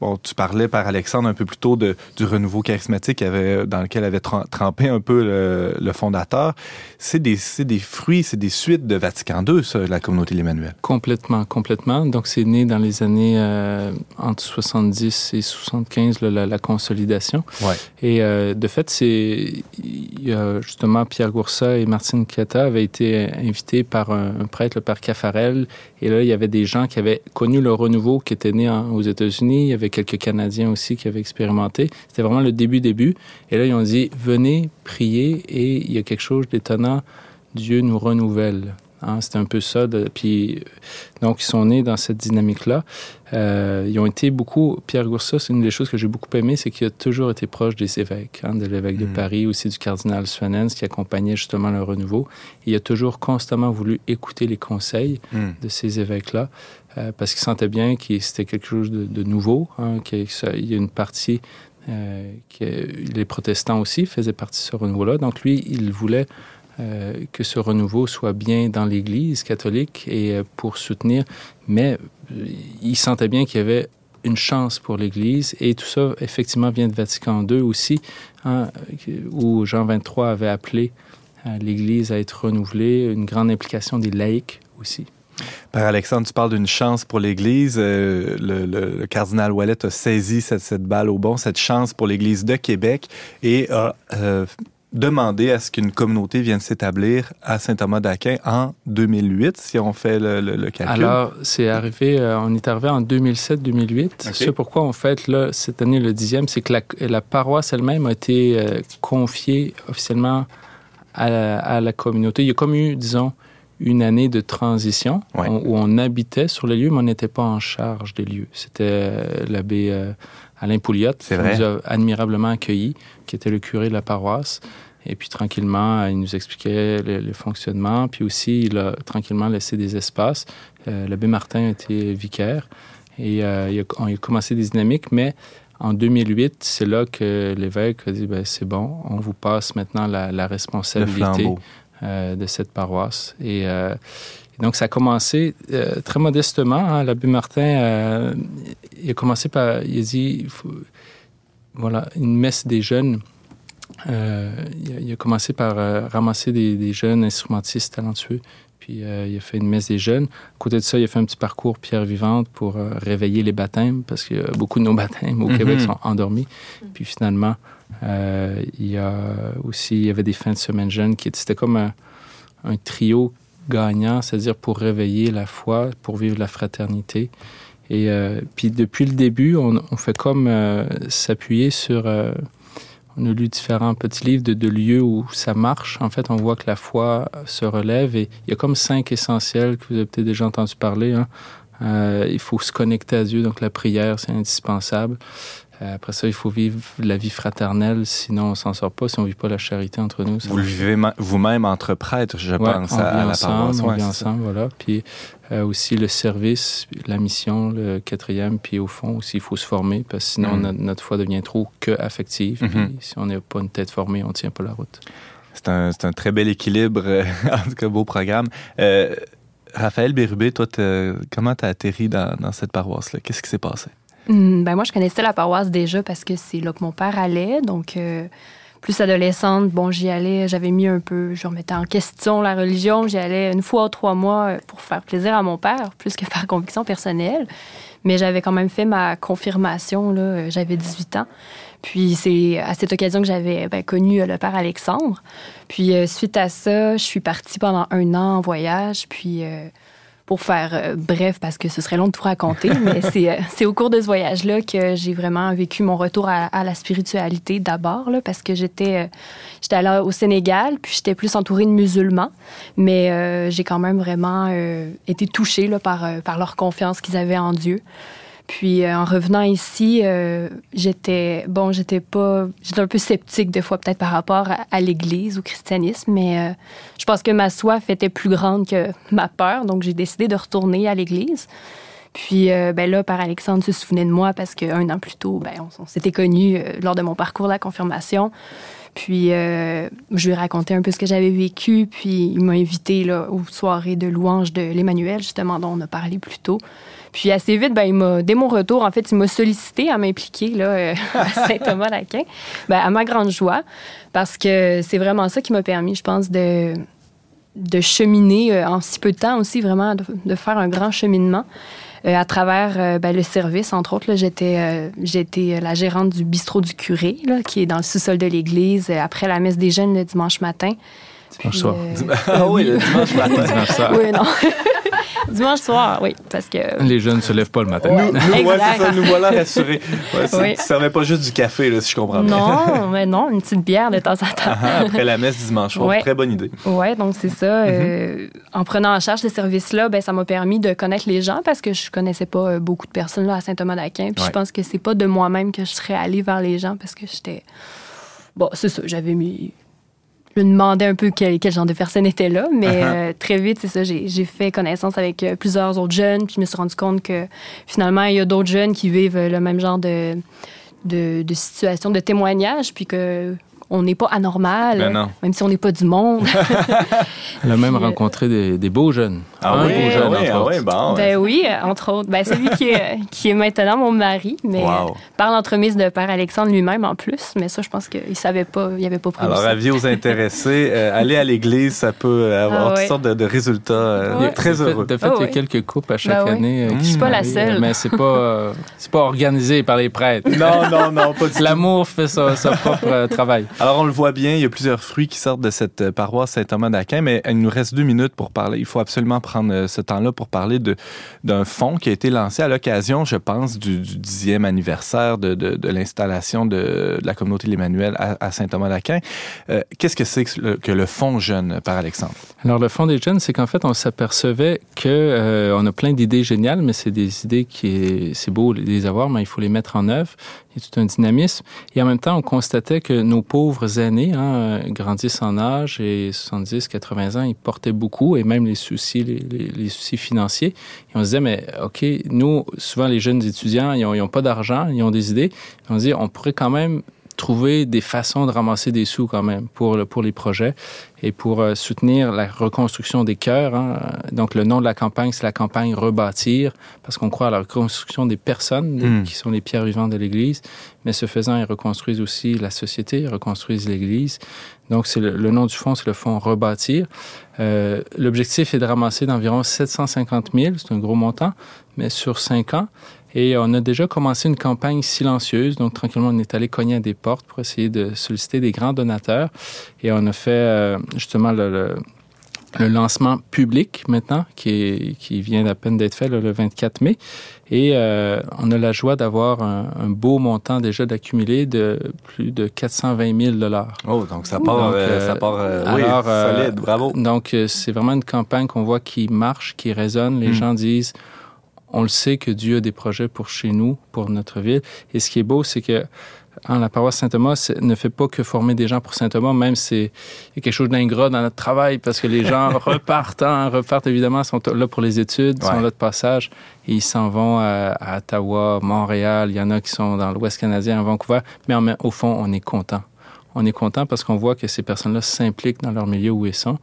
bon. Tu parlais par Alexandre un peu plus tôt de, du renouveau charismatique avait, dans lequel avait trempé un peu le, le fondateur. C'est des, des fruits, c'est des suites de Vatican II, ça, la communauté de l'Emmanuel. Complètement, complètement. Donc, c'est né dans les années euh, entre 70 et 75, là, la, la consolidation. Ouais. Et euh, de fait, c'est justement Pierre Goursat et Martine Cata avaient été invités par un, un prêtre, le père Caffarel. Et là, il y avait des gens qui avaient connu le renouveau, qui étaient nés en, aux États-Unis. Il y avait quelques Canadiens aussi qui avaient expérimenté. C'était vraiment le début, début. Et là, ils ont dit, venez prier et il y a quelque chose d'étonnant. Dieu nous renouvelle. Hein, c'était un peu ça. De, puis, donc, ils sont nés dans cette dynamique-là. Euh, ils ont été beaucoup. Pierre Goursat, c'est une des choses que j'ai beaucoup aimé, c'est qu'il a toujours été proche des évêques, hein, de l'évêque mmh. de Paris, aussi du cardinal Swanens, qui accompagnait justement le renouveau. Et il a toujours constamment voulu écouter les conseils mmh. de ces évêques-là, euh, parce qu'il sentait bien que c'était quelque chose de, de nouveau, hein, qu'il y a une partie. Euh, que les protestants aussi faisaient partie de ce renouveau-là. Donc, lui, il voulait euh, que ce renouveau soit bien dans l'Église catholique et euh, pour soutenir, mais euh, il sentait bien qu'il y avait une chance pour l'Église et tout ça, effectivement, vient de Vatican II aussi, hein, où Jean XXIII avait appelé l'Église à être renouvelée, une grande implication des laïcs aussi. Père Alexandre, tu parles d'une chance pour l'Église. Le, cardinal Wallet a saisi cette, cette, balle au bon, cette chance pour l'Église de Québec et a euh, demandé à ce qu'une communauté vienne s'établir à Saint-Thomas d'Aquin en 2008, si on fait le, le, le calcul. Alors, c'est arrivé, euh, on est arrivé en 2007-2008. Okay. Ce pourquoi on fête là, cette année le dixième, c'est que la, la paroisse elle-même a été euh, confiée officiellement à la, à la communauté. Il y a comme eu, disons, une année de transition ouais. on, où on habitait sur les lieux, mais on n'était pas en charge des lieux. C'était euh, l'abbé euh, Alain Pouliot qui vrai. nous a admirablement accueillis, qui était le curé de la paroisse. Et puis tranquillement, il nous expliquait le, le fonctionnement. Puis aussi, il a tranquillement laissé des espaces. Euh, l'abbé Martin était vicaire et euh, il a, on a commencé des dynamiques, mais en 2008, c'est là que l'évêque a dit ben, c'est bon, on vous passe maintenant la, la responsabilité euh, de cette paroisse. Euh, et, donc, ça a commencé euh, très modestement. Hein, L'abbé Martin, euh, il a commencé par. Il a dit faut, voilà, une messe des jeunes. Euh, il a, il, a, commencé par ramasser des, des, jeunes instrumentistes talentueux. Puis il a fait une messe des jeunes. À côté de ça, il a fait un petit parcours pierre vivante pour réveiller les baptêmes, parce que beaucoup de nos baptêmes au mm -hmm. Québec sont endormis. Puis finalement, il y a aussi, il y avait des fins de semaine jeunes qui c'était comme un, un, trio gagnant, c'est-à-dire pour réveiller la foi, pour vivre la fraternité. Et euh, puis depuis le début, on, on fait comme euh, s'appuyer sur. Euh, on a lu différents petits livres de, de, lieux où ça marche. En fait, on voit que la foi se relève et il y a comme cinq essentiels que vous avez peut-être déjà entendu parler. Hein. Euh, il faut se connecter à Dieu, donc la prière, c'est indispensable. Euh, après ça, il faut vivre la vie fraternelle, sinon on s'en sort pas. Si on vit pas la charité entre nous, vous le vivez vous-même entre prêtres, je ouais, pense, à, à, la ensemble, paroisse. On ouais, vit ensemble, voilà. Puis euh, aussi le service, la mission, le quatrième. Puis au fond aussi, il faut se former parce que sinon mm. notre, notre, foi devient trop que affective. Mm -hmm. Puis si on n'a pas une tête formée, on tient pas la route. C'est un, un, très bel équilibre, en tout cas beau programme. Euh, Raphaël Bérubé, toi, comment tu as atterri dans, dans cette paroisse-là? Qu'est-ce qui s'est passé? Hmm, ben moi, je connaissais la paroisse déjà parce que c'est là que mon père allait. Donc, euh, plus adolescente, bon, j'y allais, j'avais mis un peu, je remettais en question la religion. J'y allais une fois ou trois mois euh, pour faire plaisir à mon père, plus que par conviction personnelle. Mais j'avais quand même fait ma confirmation, là, euh, j'avais 18 ans. Puis c'est à cette occasion que j'avais ben, connu le père Alexandre. Puis suite à ça, je suis partie pendant un an en voyage. Puis pour faire euh, bref, parce que ce serait long de tout raconter, mais euh, c'est au cours de ce voyage-là que j'ai vraiment vécu mon retour à, la spiritualité d'abord, parce que j'étais euh, j'étais allée au Sénégal, puis j'étais plus entourée de musulmans, mais j'ai quand même vraiment été touchée là, par, par leur confiance qu'ils avaient en Dieu. Puis euh, en revenant ici, euh, j'étais bon, j'étais pas, j'étais un peu sceptique des fois peut-être par rapport à, l'Église, au christianisme, mais euh, je pense que ma soif était plus grande que ma peur, donc j'ai décidé de retourner à l'Église. Puis ben là, par Alexandre se souvenait de moi parce qu'un an plus tôt, ben, on, s'était connus lors de mon parcours de la confirmation. Puis je lui ai raconté un peu ce que j'avais vécu, puis il m'a invité là, aux soirées de louanges de l'Emmanuel, justement, dont on a parlé plus tôt. Puis assez vite, ben, il m'a, dès mon retour, en fait, il m'a sollicité à m'impliquer là, euh, à Saint-Thomas-d'Aquin, ben, à ma grande joie, parce que c'est vraiment ça qui m'a permis, je pense, de, de cheminer euh, en si peu de temps aussi, vraiment, de, faire un grand cheminement. Euh, à travers ben, le service, entre autres, j'étais, j'étais la gérante du bistrot du curé, là, qui est dans le sous-sol de l'église, après la messe des jeunes le dimanche matin. Dimanche soir. ah oui, le dimanche matin. dimanche soir. Oui, non. Dimanche soir, oui, parce que... Les jeunes ne se lèvent pas le matin. Nous, nous, voilà rassurés. ça ne pas juste du café, là, si je comprends bien. Non, mais non, une petite bière de temps en temps. Ah, après la messe dimanche soir, très bonne idée. Oui, donc c'est ça. Euh, mhm. en prenant en charge ces services-là, ben, ça m'a permis de connaître les gens parce que je connaissais pas euh, beaucoup de personnes là, à Saint-Thomas-d'Aquin. Puis je pense que c'est pas de moi-même que je serais allée vers les gens parce que j'étais... Bon, c'est ça, j'avais mis je me demandais un peu quel, genre de personne était là, mais uh-huh. euh, très vite, c'est ça, j'ai fait connaissance avec euh, plusieurs autres jeunes, puis je me suis rendu compte que finalement, il y a d'autres jeunes qui vivent le même genre de, de, de situation, de témoignage, puis que on n'est pas anormal, ben même si on n'est pas du monde. Elle a même euh, rencontré des, beaux jeunes. Ah oui, beau jeune, ah oui, bon, ben oui, entre autres. Ben, celui qui est, qui est maintenant mon mari, mais par l'entremise de Père Alexandre lui-même en plus. Mais ça, je pense qu'il ne savait pas, il avait pas prévu Alors, avis aux intéressés, euh, aller à l'église, ça peut avoir ah toutes sortes de, résultats euh, très heureux. De fait, il y a ah quelques couples à chaque ben année. je ne suis pas la seule. Mais c'est pas, c'est pas organisé par les prêtres. Non, non, non, pas du L'amour fait son propre travail. Alors, on le voit bien, il y a plusieurs fruits qui sortent de cette euh, paroisse Saint-Thomas d'Aquin, mais il nous reste deux minutes pour parler. Il faut absolument prendre euh, ce temps-là pour parler d'un fonds qui a été lancé à l'occasion, je pense, du, dixième anniversaire de, l'installation de, la communauté de l'Emmanuel à, Saint-Thomas d'Aquin. Euh, qu'est-ce que c'est que le, fonds jeune, par Alexandre? Alors, le fonds des jeunes, c'est qu'en fait, on s'apercevait qu'on on a plein d'idées géniales, mais c'est des idées qui, c'est beau de les avoir, mais il faut les mettre en œuvre a tout un dynamisme. Et en même temps, on constatait que nos pauvres aînés hein, grandissent en âge et 70, 80 ans, ils portaient beaucoup et même les soucis, les, soucis financiers. Et on se disait, mais OK, nous, souvent les jeunes étudiants, ils n'ont pas d'argent, ils ont des idées. on se dit, on pourrait quand même trouver des façons de ramasser des sous quand même pour, pour les projets et pour euh, soutenir la reconstruction des cœurs. Hein. Donc, le nom de la campagne, c'est la campagne Rebâtir, parce qu'on croit à la reconstruction des personnes hmm. qui sont les pierres vivantes de l'Église. Mais ce faisant, ils reconstruisent aussi la société, ils reconstruisent l'Église. Donc, c'est le, nom du fonds, c'est le fonds Rebâtir. Euh, L'objectif est de ramasser d'environ 750 000, c'est un gros montant, mais sur cinq ans. Et on a déjà commencé une campagne silencieuse. Donc, tranquillement, on est allé cogner à des portes pour essayer de solliciter des grands donateurs. Et on a fait euh, justement le, lancement public maintenant, qui, qui vient à peine d'être fait le 24 mai. Et euh, on a la joie d'avoir un, beau montant déjà d'accumuler de plus de 420 000 dollars. Oh, donc ça part, euh, ça part oui, solide, bravo. Donc, c'est vraiment une campagne qu'on voit qui marche, qui résonne. Les hmm. gens disent on le sait que Dieu a des projets pour chez nous, pour notre ville. Et ce qui est beau, c'est que hein, la paroisse Saint-Thomas ne fait pas que former des gens pour Saint-Thomas, même c'est quelque chose d'ingrat dans notre travail parce que les gens repartent, hein, repartent évidemment, sont là pour les études, sont là de passage et ils s'en vont à, Ottawa, Montréal. Il y en a qui sont dans l'Ouest canadien, à Vancouver, mais au fond, on est content. On est content parce qu'on voit que ces personnes-là s'impliquent dans leur milieu où ils sont.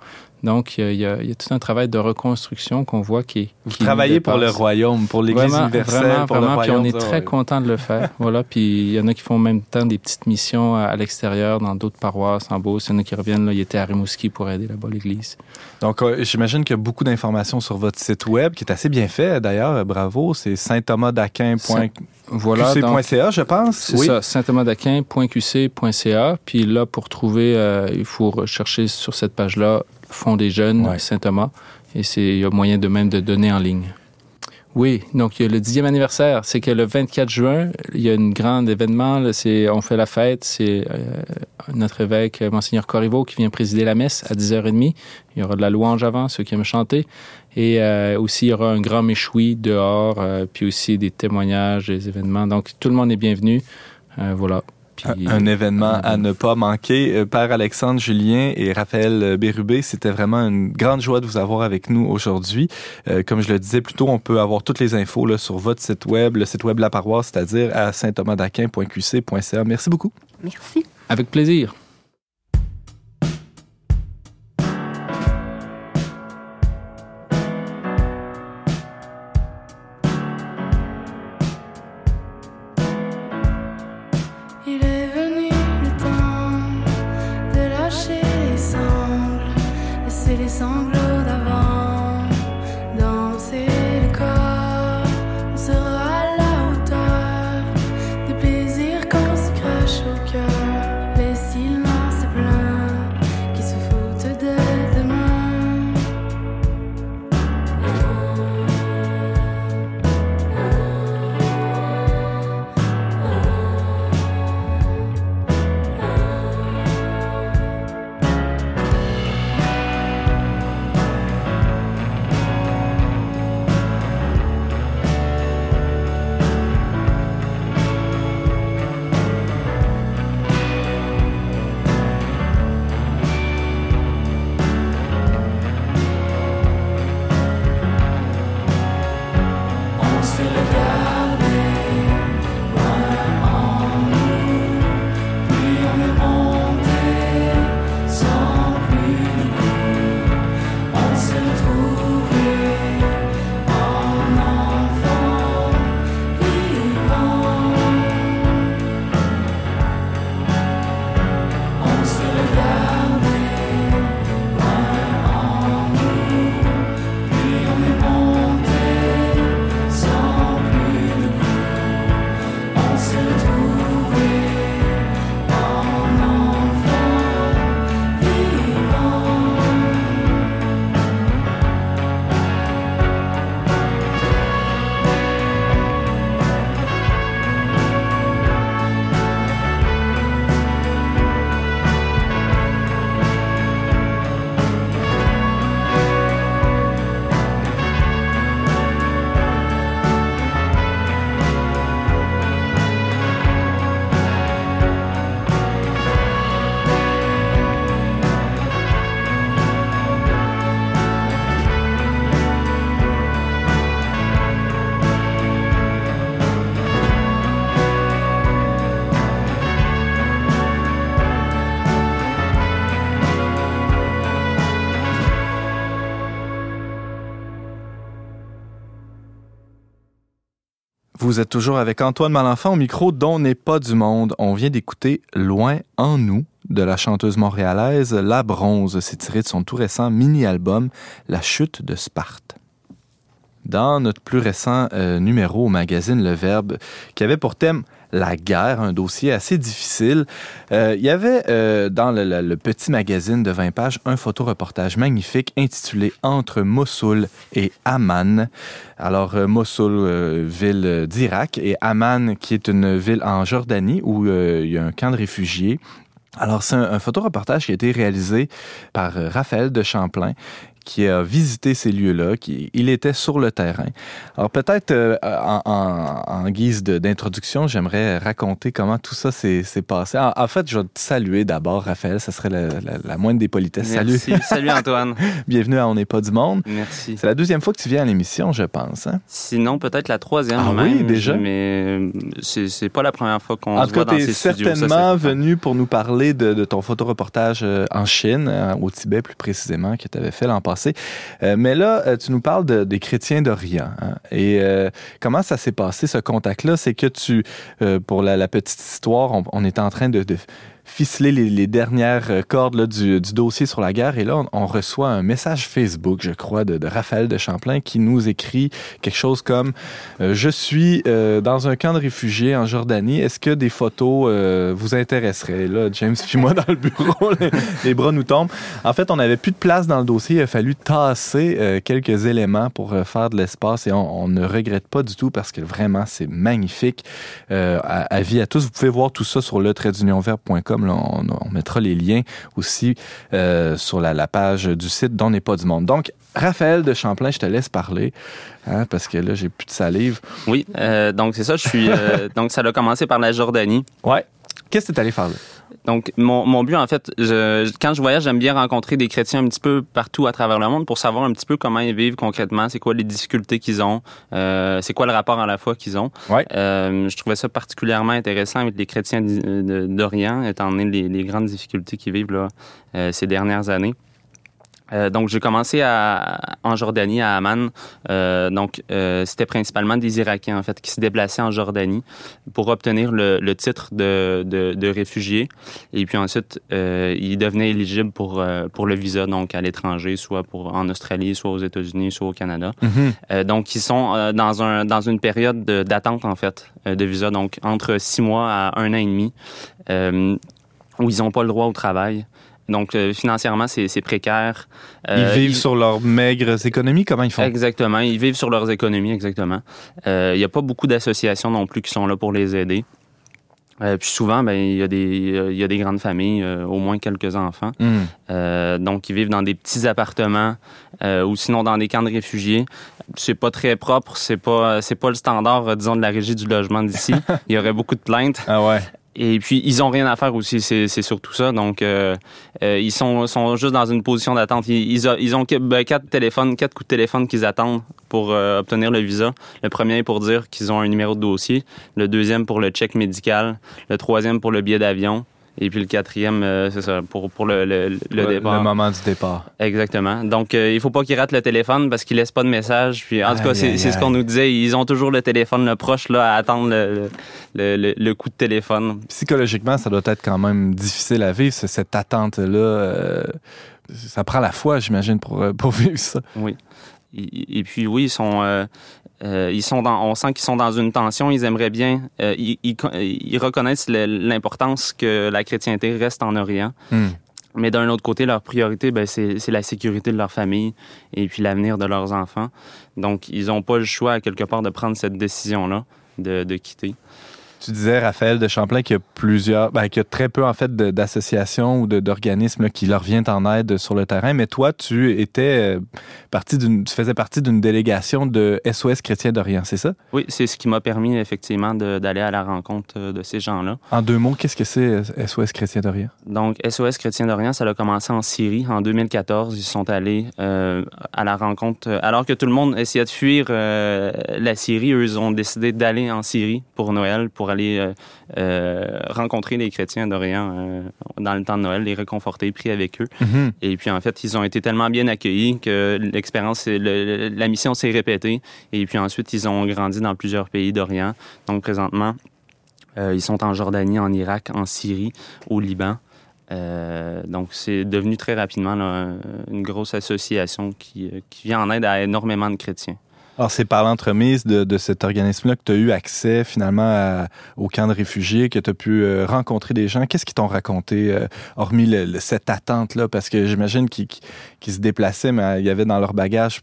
Donc, il y, a, tout un travail de reconstruction qu'on voit qui est. Vous travaillez pour le royaume, pour l'Église universelle, vraiment, pour vraiment, le Puis on est très content de le faire. voilà. Puis il y en a qui font en même temps des petites missions à, l'extérieur, dans d'autres paroisses, en Beauce. Il y en a qui reviennent. Là, il était à Rimouski pour aider là-bas l'Église. Donc, euh, j'imagine qu'il y a beaucoup d'informations sur votre site web, qui est assez bien fait d'ailleurs. Bravo. C'est saint-thomas-d'Aquin.com voilà, QC.ca, je pense. C'est ça, saint-thomas-d'Aquin.qc.ca. Puis là, pour trouver, euh, il faut rechercher sur cette page-là Fonds des jeunes Saint-Thomas. Et il y a moyen de même de donner en ligne. Oui, donc il y a le dixième anniversaire. C'est que le 24 juin, il y a un grand événement. C'est, on fait la fête. C'est euh, notre évêque, Monseigneur Corriveau, qui vient présider la messe à 10h30. Il y aura de la louange avant, ceux qui aiment chanter. Et euh, aussi, il y aura un grand méchoui dehors, euh, puis aussi des témoignages, des événements. Donc, tout le monde est bienvenu. voilà un, événement à ne pas manquer. Euh, Père Alexandre Julien et Raphaël Bérubé, c'était vraiment une grande joie de vous avoir avec nous aujourd'hui. Euh, comme je le disais plus tôt, on peut avoir toutes les infos là, sur votre site web, le site web de la paroisse, c'est-à-dire à saint-thomas-d'aquin.qc.ca. Merci beaucoup. Merci. Avec plaisir. Vous êtes toujours avec Antoine Malenfant au micro dont n'est pas du monde. On vient d'écouter Loin en nous de la chanteuse montréalaise La Bronze. C'est tiré de son tout récent mini-album La chute de Sparte. Dans notre plus récent euh, numéro au magazine Le Verbe, qui avait pour thème la guerre, un dossier assez difficile. Euh, il y avait euh, dans le, petit magazine de 20 pages un photoreportage magnifique intitulé Entre Mossoul et Amman. Alors, euh, Mossoul, ville d'Irak, et Amman, qui est une ville en Jordanie où il y a un camp de réfugiés. Alors, c'est un, un photoreportage qui a été réalisé par Raphaël de Champlain, qui a visité ces lieux-là, qui il était sur le terrain. Alors peut-être en, guise d'introduction, j'aimerais raconter comment tout ça s'est passé. En, fait, je vais te saluer d'abord, Raphaël, ça serait la, moindre des politesses. Merci. Salut. Salut Antoine. Bienvenue à On n'est pas du monde. Merci. C'est la deuxième fois que tu viens à l'émission, je pense. Hein? Sinon, peut-être la troisième. Ah oui, déjà? Mais c'est pas la première fois qu'on se voit dans ces studios. certainement venu pour nous parler de, ton photoreportage euh, en Chine, euh, au Tibet plus précisément, que tu avais fait l'an passé. Euh, mais là, tu nous parles des chrétiens d'Orient. Hein. Et comment ça s'est passé, ce contact-là? C'est que tu, pour la, petite histoire, on, on était en train de ficeler les, dernières euh, cordes du, dossier sur la guerre. Et là, on, reçoit un message Facebook, je crois, de, Raphaël de Champlain qui nous écrit quelque chose comme euh, Je suis euh, dans un camp de réfugiés en Jordanie. Est-ce que des photos vous intéresseraient? Là, James puis moi dans le bureau, les, bras nous tombent. En fait, on n'avait plus de place dans le dossier. Il a fallu tasser quelques éléments pour faire de l'espace et on, ne regrette pas du tout parce que vraiment, c'est magnifique. À, vie à tous. Vous pouvez voir tout ça sur le on, mettra les liens aussi euh, sur la, page du site dont n'est pas du monde. Donc, Raphaël de Champlain, je te laisse parler, hein, parce que là, j'ai plus de salive. Oui, euh, donc c'est ça, je suis. Euh, donc, ça a commencé par la Jordanie. Ouais. Qu'est-ce que tu allé faire là? Donc, mon, mon but, en fait, je, quand je voyage, j'aime bien rencontrer des chrétiens un petit peu partout à travers le monde pour savoir un petit peu comment ils vivent concrètement, c'est quoi les difficultés qu'ils ont, euh, c'est quoi le rapport à la foi qu'ils ont. Ouais. Euh, je trouvais ça particulièrement intéressant avec les chrétiens d'Orient, étant donné les, les, grandes difficultés qu'ils vivent là, euh, ces dernières années. Euh, donc, j'ai commencé à, en Jordanie, à Amman. Euh, donc, euh, c'était principalement des Irakiens, en fait, qui se déplaçaient en Jordanie pour obtenir le, le titre de, de, de, réfugié. Et puis ensuite, ils devenaient éligibles pour, pour le visa, donc à l'étranger, soit pour, en Australie, soit aux États-Unis, soit au Canada. Mm-hmm. donc, ils sont dans, un, dans une période d'attente, en fait, de visa, donc entre six mois à un an et demi, où ils n'ont pas le droit au travail. Donc, euh, financièrement, c'est précaire. Euh, ils vivent sur leurs maigres économies? Comment ils font? Exactement. Ils vivent sur leurs économies, exactement. Euh, il n'y a pas beaucoup d'associations non plus qui sont là pour les aider. puis souvent, ben il y a des il y a des grandes familles, au moins quelques enfants. Hmm. donc ils vivent dans des petits appartements ou sinon dans des camps de réfugiés. C'est pas très propre, c'est pas c'est pas le standard disons de la régie du logement d'ici. il y aurait beaucoup de plaintes. Ah ouais. Et puis, ils ont rien à faire aussi, c'est surtout ça. Donc, euh, euh, ils sont, sont juste dans une position d'attente. Ils, ils, ont ben, quatre téléphones, quatre coups de téléphone qu'ils attendent pour euh, obtenir le visa. Le premier pour dire qu'ils ont un numéro de dossier. Le deuxième pour le check médical. Le troisième pour le billet d'avion. Et puis le quatrième, euh, c'est ça, pour, pour le, le, le, départ. Le moment du départ. Exactement. Donc, euh, il faut pas qu'ils ratent le téléphone parce qu'ils laissent pas de message. Puis, en tout cas, c'est ce qu'on nous disait. Ils ont toujours le téléphone le proche là, à attendre le, le, coup de téléphone. Psychologiquement, ça doit être quand même difficile à vivre, cette attente-là. Euh, ça prend la foi, j'imagine, pour, pour vivre ça. Oui. Et, puis oui, ils sont, euh, euh, ils sont dans, on sent qu'ils sont dans une tension. Ils aimeraient bien, euh, ils, ils, reconnaissent l'importance que la chrétienté reste en Orient. Hmm. Mais d'un autre côté, leur priorité, ben, c'est la sécurité de leur famille et puis l'avenir de leurs enfants. Donc, ils n'ont pas le choix, à quelque part, de prendre cette décision-là, de, de quitter. Tu disais, Raphaël de Champlain, qu'il y a plusieurs, ben, qu'il y a très peu, en fait, d'associations ou d'organismes qui leur viennent en aide sur le terrain. Mais toi, tu étais euh, partie d'une, tu faisais partie d'une délégation de SOS Chrétien d'Orient, c'est ça? Oui, c'est ce qui m'a permis, effectivement, d'aller à la rencontre euh, de ces gens-là. En deux mots, qu'est-ce que c'est SOS euh, Chrétien d'Orient? Donc, SOS Chrétien d'Orient, ça a commencé en Syrie en 2014. Ils sont allés à la rencontre, alors que tout le monde essayait de fuir la Syrie, eux, ils ont décidé d'aller en Syrie pour Noël, pour aller euh, euh, rencontrer les chrétiens d'Orient euh, dans le temps de Noël, les réconforter, prier avec eux. Mm-hmm. Et puis, en fait, ils ont été tellement bien accueillis que l'expérience, la mission s'est répétée. Et puis ensuite, ils ont grandi dans plusieurs pays d'Orient. Donc, présentement, ils sont en Jordanie, en Irak, en Syrie, au Liban. donc, c'est devenu très rapidement une grosse association qui, qui, vient en aide à énormément de chrétiens. Alors, c'est par l'entremise de, cet organisme-là que tu as eu accès finalement au camp de réfugiés, que tu as pu euh, rencontrer des gens. Qu'est-ce qu'ils t'ont raconté, euh, hormis cette attente-là? Parce que j'imagine qu'ils se déplaçaient, mais il y avait dans leur bagage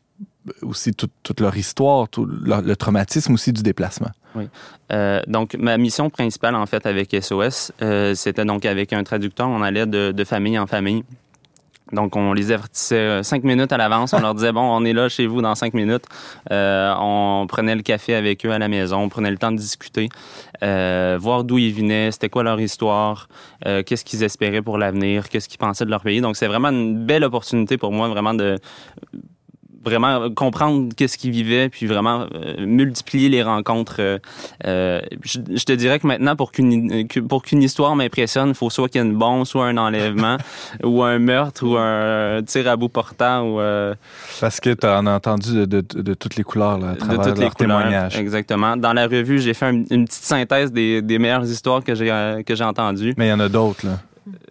aussi toute, leur histoire, tout le traumatisme aussi du déplacement. Oui. Euh, donc, ma mission principale, en fait, avec SOS, c'était donc avec un traducteur, on allait de, de famille en famille Donc, on les avertissait euh, cinq minutes à l'avance. On leur disait, bon, on est là chez vous dans cinq minutes. Euh, on prenait le café avec eux à la maison. On prenait le temps de discuter, euh, voir d'où ils venaient, c'était quoi leur histoire, qu'est-ce qu'ils espéraient pour l'avenir, qu'est-ce qu'ils pensaient de leur pays. Donc, c'est vraiment une belle opportunité pour moi, vraiment de vraiment comprendre qu'est-ce qu'ils vivaient, puis vraiment euh, multiplier les rencontres. Euh, euh, je, te dirais que maintenant, pour qu'une pour qu'une histoire m'impressionne, il faut soit qu'il y ait une bombe, soit un enlèvement, ou un meurtre, ou un tir à bout portant. Ou, Parce que tu en as entendu de, de, toutes les couleurs là, à travers de toutes les témoignages. Exactement. Dans la revue, j'ai fait une petite synthèse des, des meilleures histoires que j'ai que j'ai entendues. Mais il y en a d'autres, là.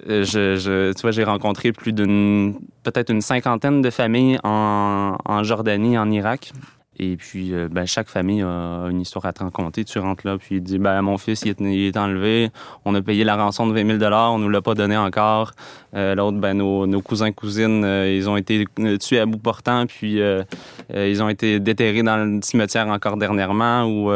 Je, tu vois, j'ai rencontré plus d'une, peut-être une cinquantaine de familles en, Jordanie, en Irak. Et puis, euh, ben, chaque famille a une histoire à te raconter. Tu rentres là, puis il dit ben, Mon fils, il est, enlevé. On a payé la rançon de 20 000 on nous l'a pas donné encore. Euh, l'autre, ben, nos, nos cousins-cousines, ils ont été tués à bout portant, puis ils ont été déterrés dans le cimetière encore dernièrement. Ou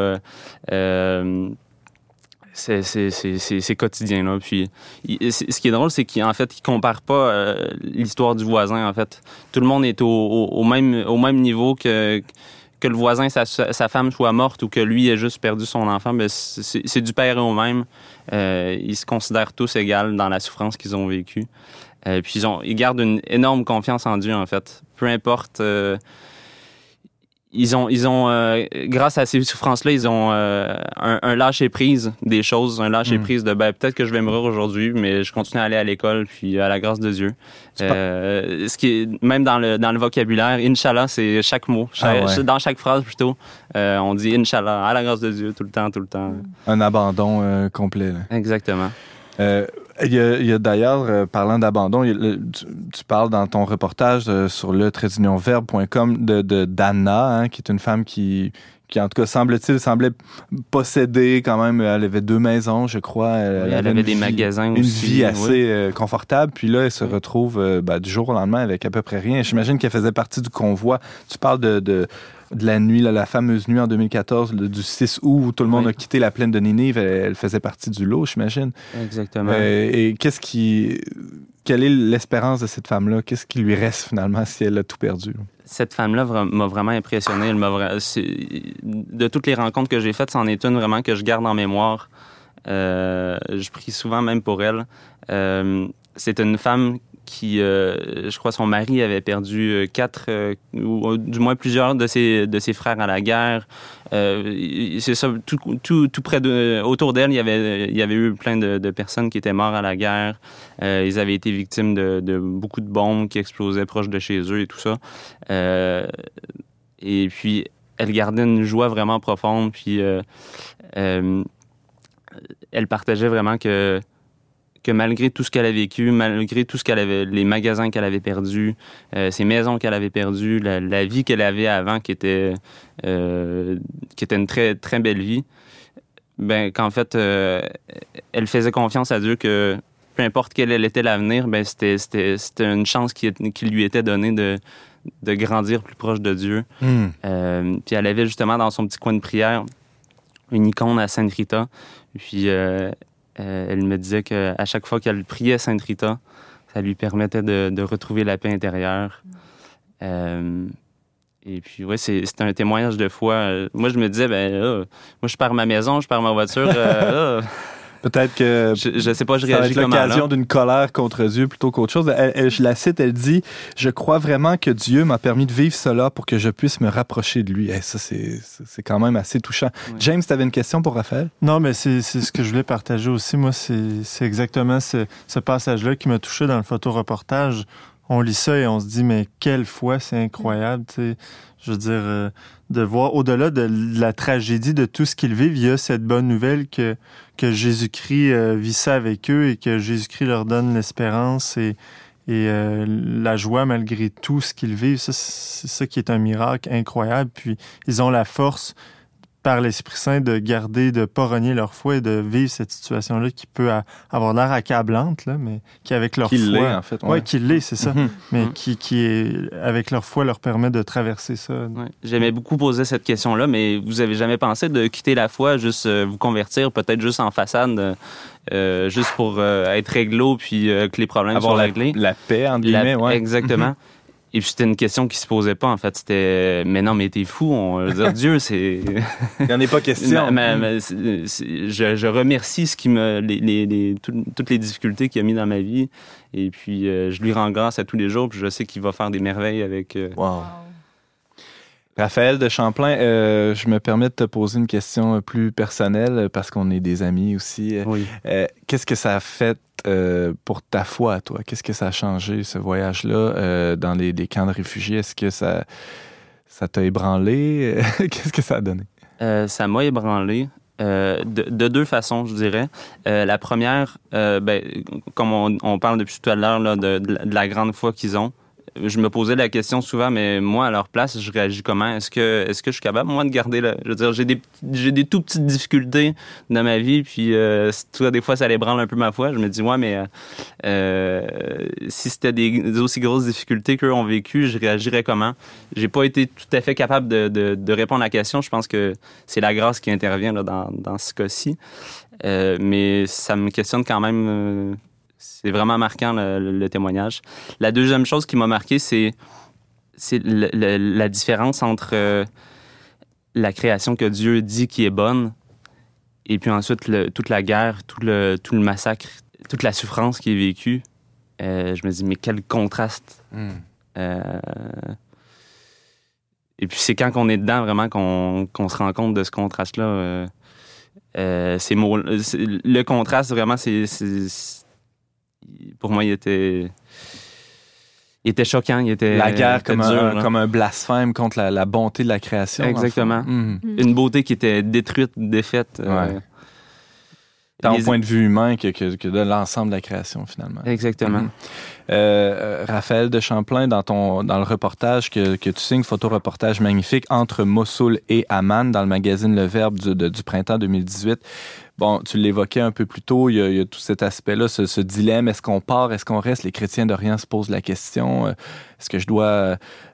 c'est quotidien là puis ce qui est drôle c'est qu'en fait il compare pas euh, l'histoire du voisin en fait. Tout le monde est au, même au même niveau que que le voisin sa, sa, femme soit morte ou que lui ait juste perdu son enfant ben c'est du père au même. Euh, ils se considèrent tous égaux dans la souffrance qu'ils ont vécue. Euh, puis ils ont ils gardent une énorme confiance en Dieu en fait. Peu importe ils ont, ils ont euh, grâce à ces souffrances-là, ils ont euh, un, lâcher prise des choses, un lâcher mm. prise de ben, peut-être que je vais mourir aujourd'hui, mais je continue à aller à l'école, puis à la grâce de Dieu. Euh, ce qui est même dans le dans le vocabulaire, Inch'Allah, c'est chaque mot, ah dans chaque phrase plutôt, on dit Inch'Allah, à la grâce de Dieu tout le temps, tout le temps. Un abandon complet. Exactement. Il y a, d'ailleurs, euh, parlant d'abandon, tu, parles dans ton reportage euh, sur le verbe.com de, hein, qui est une femme qui, qui en tout cas semble-t-il semblait posséder quand même elle avait deux maisons je crois. Elle, avait, des magasins une vie assez euh, confortable. Puis là elle se retrouve ben, du jour au lendemain avec à peu près rien. J'imagine qu'elle faisait partie du convoi. Tu parles de de la nuit, la fameuse nuit en 2014, du 6 août, où tout le monde a quitté la plaine de Ninive. Elle, faisait partie du lot, j'imagine. Exactement. Euh, et qu'est-ce qui. Quelle est l'espérance de cette femme-là? Qu'est-ce qui lui reste finalement si elle a tout perdu? Cette femme-là m'a vraiment impressionné. De toutes les rencontres que j'ai faites, c'en est une vraiment que je garde en mémoire. Euh, je prie souvent même pour elle. Euh, c'est une femme qui, euh, je crois, son mari avait perdu euh, quatre, euh, ou du moins plusieurs de ses, de ses frères à la guerre. c'est ça, tout, tout, tout, près de, autour d'elle, il y avait, il y avait eu plein de, personnes qui étaient mortes à la guerre. ils avaient été victimes de, de, beaucoup de bombes qui explosaient proche de chez eux et tout ça. et puis, elle gardait une joie vraiment profonde. Puis, elle partageait vraiment que que malgré tout ce qu'elle a vécu, malgré tout ce qu'elle avait, les magasins qu'elle avait perdus, euh, ses maisons qu'elle avait perdues, la, vie qu'elle avait avant, qui était, euh, qui était une très, très belle vie, ben, qu'en fait, euh, elle faisait confiance à Dieu que peu importe quel était l'avenir, ben, c'était, c'était, c'était une chance qui, qui, lui était donnée de, de grandir plus proche de Dieu. Hmm. puis elle avait justement dans son petit coin de prière une icône à Sainte Rita. Puis euh, elle me disait qu'à chaque fois qu'elle priait Sainte Rita, ça lui permettait de, retrouver la paix intérieure. Euh, et puis, ouais, c'est un témoignage de foi. Euh, moi, je me disais, ben, moi, je perds ma maison, je perds ma voiture. Peut-être que. Je, sais pas, je réagis comme l'occasion d'une colère contre Dieu plutôt qu'autre chose. je la cite, elle dit Je crois vraiment que Dieu m'a permis de vivre cela pour que je puisse me rapprocher de lui. ça, c'est quand même assez touchant. James, tu avais une question pour Raphaël? Non, mais c'est ce que je voulais partager aussi. Moi, c'est exactement ce, ce passage-là qui m'a touché dans le photoreportage. On lit ça et on se dit Mais quelle foi, c'est incroyable. Je veux dire. Euh, de voir au-delà de la tragédie de tout ce qu'ils vivent, il y a cette bonne nouvelle que, Jésus-Christ euh, vit ça avec eux et que Jésus-Christ leur donne l'espérance et, et euh, la joie malgré tout ce qu'ils vivent. c'est ça qui est un miracle incroyable. Puis ils ont la force par l'Esprit Saint de garder, de pas renier leur foi et de vivre cette situation-là qui peut avoir l'air accablante, là, mais qui avec leur qui foi... en fait. Ouais, qui l'est, c'est ça. Mhm. Mais Mhm. qui, qui est, avec leur foi, leur permet de traverser ça. Ouais. J'aimais beaucoup poser cette question-là, mais vous avez jamais pensé de quitter la foi, juste euh, vous convertir, peut-être juste en façade, euh, euh, juste pour euh, être réglo, puis euh, que les problèmes Avoir soient la, réglés? la paix, entre La- guillemets, ouais. Exactement. Et puis c'était une question qui se posait pas, en fait. C'était, mais non, mais t'es fou, on veut dire, Dieu, c'est. Il n'y en est pas question. Ma- ma- ma- c'est- c'est- je, je remercie ce qui me, les, les- les- tout- toutes les difficultés qu'il a mis dans ma vie. Et puis, euh, je lui rends grâce à tous les jours. Puis je sais qu'il va faire des merveilles avec. euh, Wow. Raphaël de Champlain, euh, je me permets de te poser une question plus personnelle euh, parce qu'on est des amis aussi. Euh, oui. euh, Qu'est-ce que ça a fait euh, pour ta foi à toi? Qu'est-ce que ça a changé, ce voyage-là, euh, dans les, les camps de réfugiés? Est-ce que ça ça t'a ébranlé? Qu'est-ce que ça a donné? Euh, ça m'a ébranlé. euh, de, de deux façons, je dirais. Euh, la première, euh, ben, comme on, on parle depuis tout à l'heure là, de, de la- de la grande foi qu'ils ont, je me posais la question souvent, mais moi, à leur place, je réagis comment? Est-ce que, est-ce que je suis capable, moi, de garder le... Je veux dire, j'ai des, j'ai des tout petites difficultés dans ma vie, puis euh, des fois, ça ébranle un peu ma foi. Je me dis, ouais, mais euh, euh, si c'était des, aussi grosses difficultés qu'eux ont vécu, je réagirais comment? J'ai pas été tout à fait capable de répondre à la question. Je pense que c'est la grâce qui intervient là, dans, dans ce cas-ci. Euh, mais ça me questionne quand même. C'est vraiment marquant le, le- le témoignage. La deuxième chose qui m'a marqué, c'est la différence entre euh, la création que Dieu dit qui est bonne et puis ensuite le- toute la guerre, tout le, tout le massacre, toute la souffrance qui est vécue. Euh, je me dis, mais quel contraste. Euh, et puis c'est quand on est dedans vraiment qu'on se rend compte de ce contraste-là. Euh, euh, le contraste vraiment, c'est- pour moi, il était, il était choquant, il était La guerre était comme, dur, un, là. comme un blasphème contre la, la bonté de la création. Exactement. Mhm. une beauté qui était détruite, défaite. euh, Ouais. Tant au les- point de vue humain que, que, que de l'ensemble de la création, finalement. Exactement. Mhm. Euh, Raphaël de Champlain, dans, ton, dans le reportage que, que tu signes, photo-reportage magnifique entre Mossoul et Amman dans le magazine Le Verbe du, de- du printemps 2018. Bon, tu l'évoquais un peu plus tôt, il y a, tout cet aspect-là, ce, dilemme, est-ce qu'on part, est-ce qu'on reste? Les chrétiens d'Orient se posent la question, euh, est-ce que je dois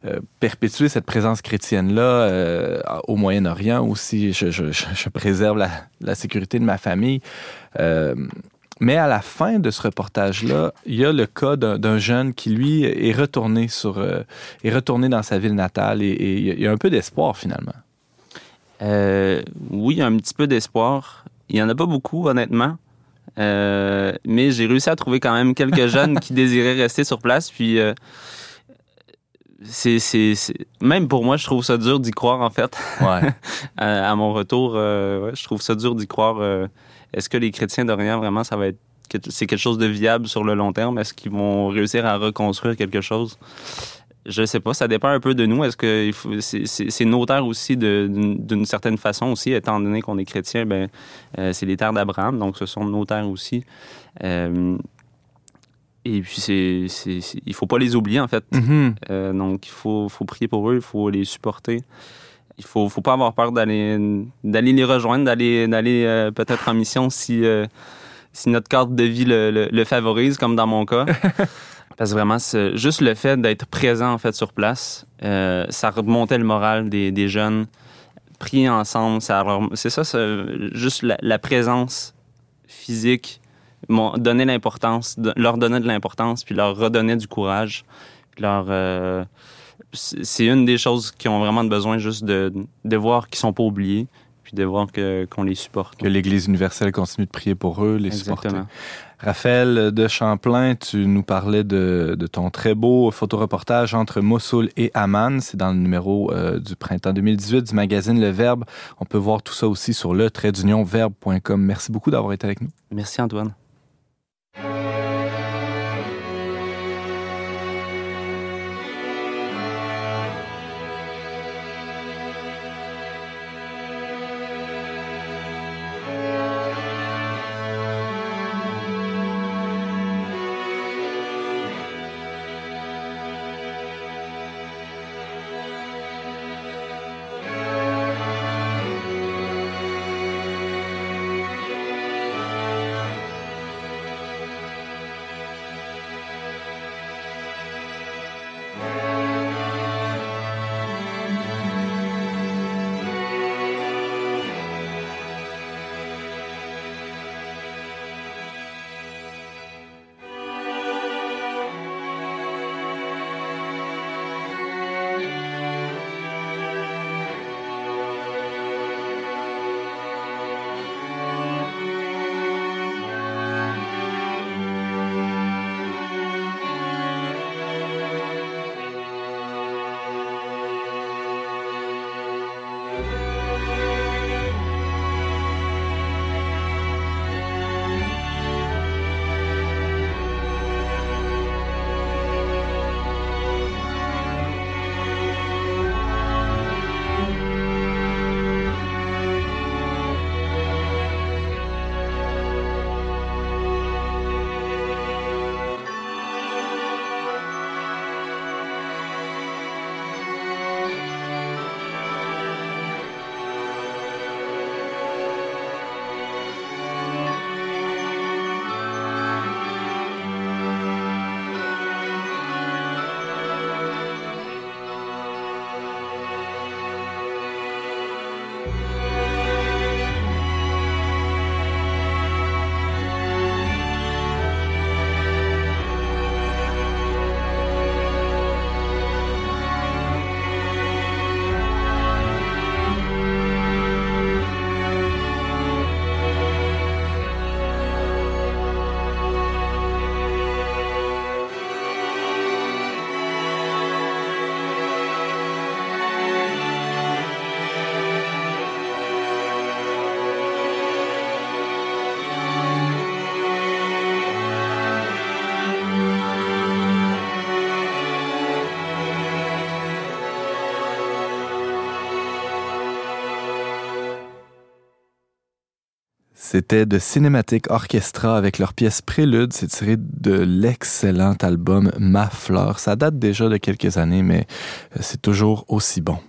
euh, perpétuer cette présence chrétienne-là euh, au Moyen-Orient ou si je, préserve la, sécurité de ma famille? Mais à la fin de ce reportage-là, il y a le cas d'un jeune qui, lui, est retourné, sur, est retourné dans sa ville natale et, et il y a un peu d'espoir finalement. Euh, oui, un petit peu d'espoir. Il n'y en a pas beaucoup, honnêtement. Euh, mais j'ai réussi à trouver quand même quelques jeunes qui désiraient rester sur place. Puis, euh, c'est, même pour moi, je trouve ça dur d'y croire, en fait. Ouais. à, à mon retour, euh, ouais, je trouve ça dur d'y croire. euh, est-ce que les chrétiens d'Orient, vraiment, ça va être c'est quelque chose de viable sur le long terme? Est-ce qu'ils vont réussir à reconstruire quelque chose? Je sais pas, ça dépend un peu de nous. Est-ce que c'est, nos terres aussi d'une, certaine façon aussi, étant donné qu'on est chrétien, ben euh, c'est les terres d'Abraham, donc ce sont nos terres aussi. Euh, et puis c'est, il faut pas les oublier en fait. Mhm. Euh, donc, il faut, faut prier pour eux, il faut les supporter. Il faut, faut pas avoir peur d'aller, d'aller les rejoindre, d'aller, d'aller peut-être en mission si, si notre cadre de vie le, le- le favorise, comme dans mon cas. Parce que vraiment, juste le fait d'être présent en fait sur place, euh, ça remontait le moral des, des jeunes. Prier ensemble, c'est ça, juste la, la présence physique, donné l'importance, leur donnait de l'importance, puis leur redonnait du courage. Leur, euh, c'est une des choses qui ont vraiment besoin, juste de, de voir qu'ils sont pas oubliés, puis de voir que- qu'on les supporte. Que l'Église universelle continue de prier pour eux, les supporter. Raphaël de Champlain, tu nous parlais de, ton très beau photoreportage entre Mossoul et Amman. C'est dans le numéro euh, du printemps 2018 du magazine Le Verbe. On peut voir tout ça aussi sur le verbe.com. Merci beaucoup d'avoir été avec nous. Merci Antoine. C'était de Cinematic Orchestra avec leur pièce Prélude. C'est tiré de l'excellent album Ma Fleur. Ça date déjà de quelques années, mais euh, c'est toujours aussi bon.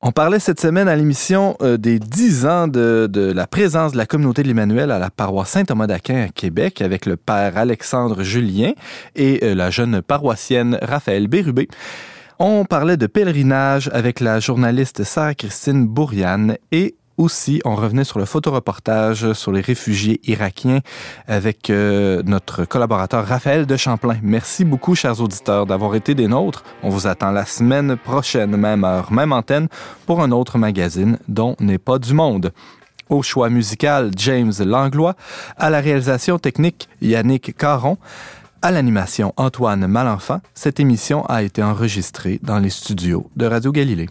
On parlait cette semaine à l'émission euh, des 10 ans de, la présence de la communauté de l'Emmanuel à la paroisse Saint-Thomas d'Aquin à Québec avec le père Alexandre Julien et euh, la jeune paroissienne Raphaël Bérubé. On parlait de pèlerinage avec la journaliste Sarah-Christine Bourriane et aussi, on revenait sur le photoreportage sur les réfugiés irakiens avec euh, notre collaborateur Raphaël de Champlain. Merci beaucoup, chers auditeurs, d'avoir été des nôtres. On vous attend la semaine prochaine, même heure, même antenne, pour un autre magazine dont n'est pas du monde. Au choix musical, James Langlois. À la réalisation technique, Yannick Caron. À l'animation, Antoine Malenfant. Cette émission a été enregistrée dans les studios de Radio Galilée.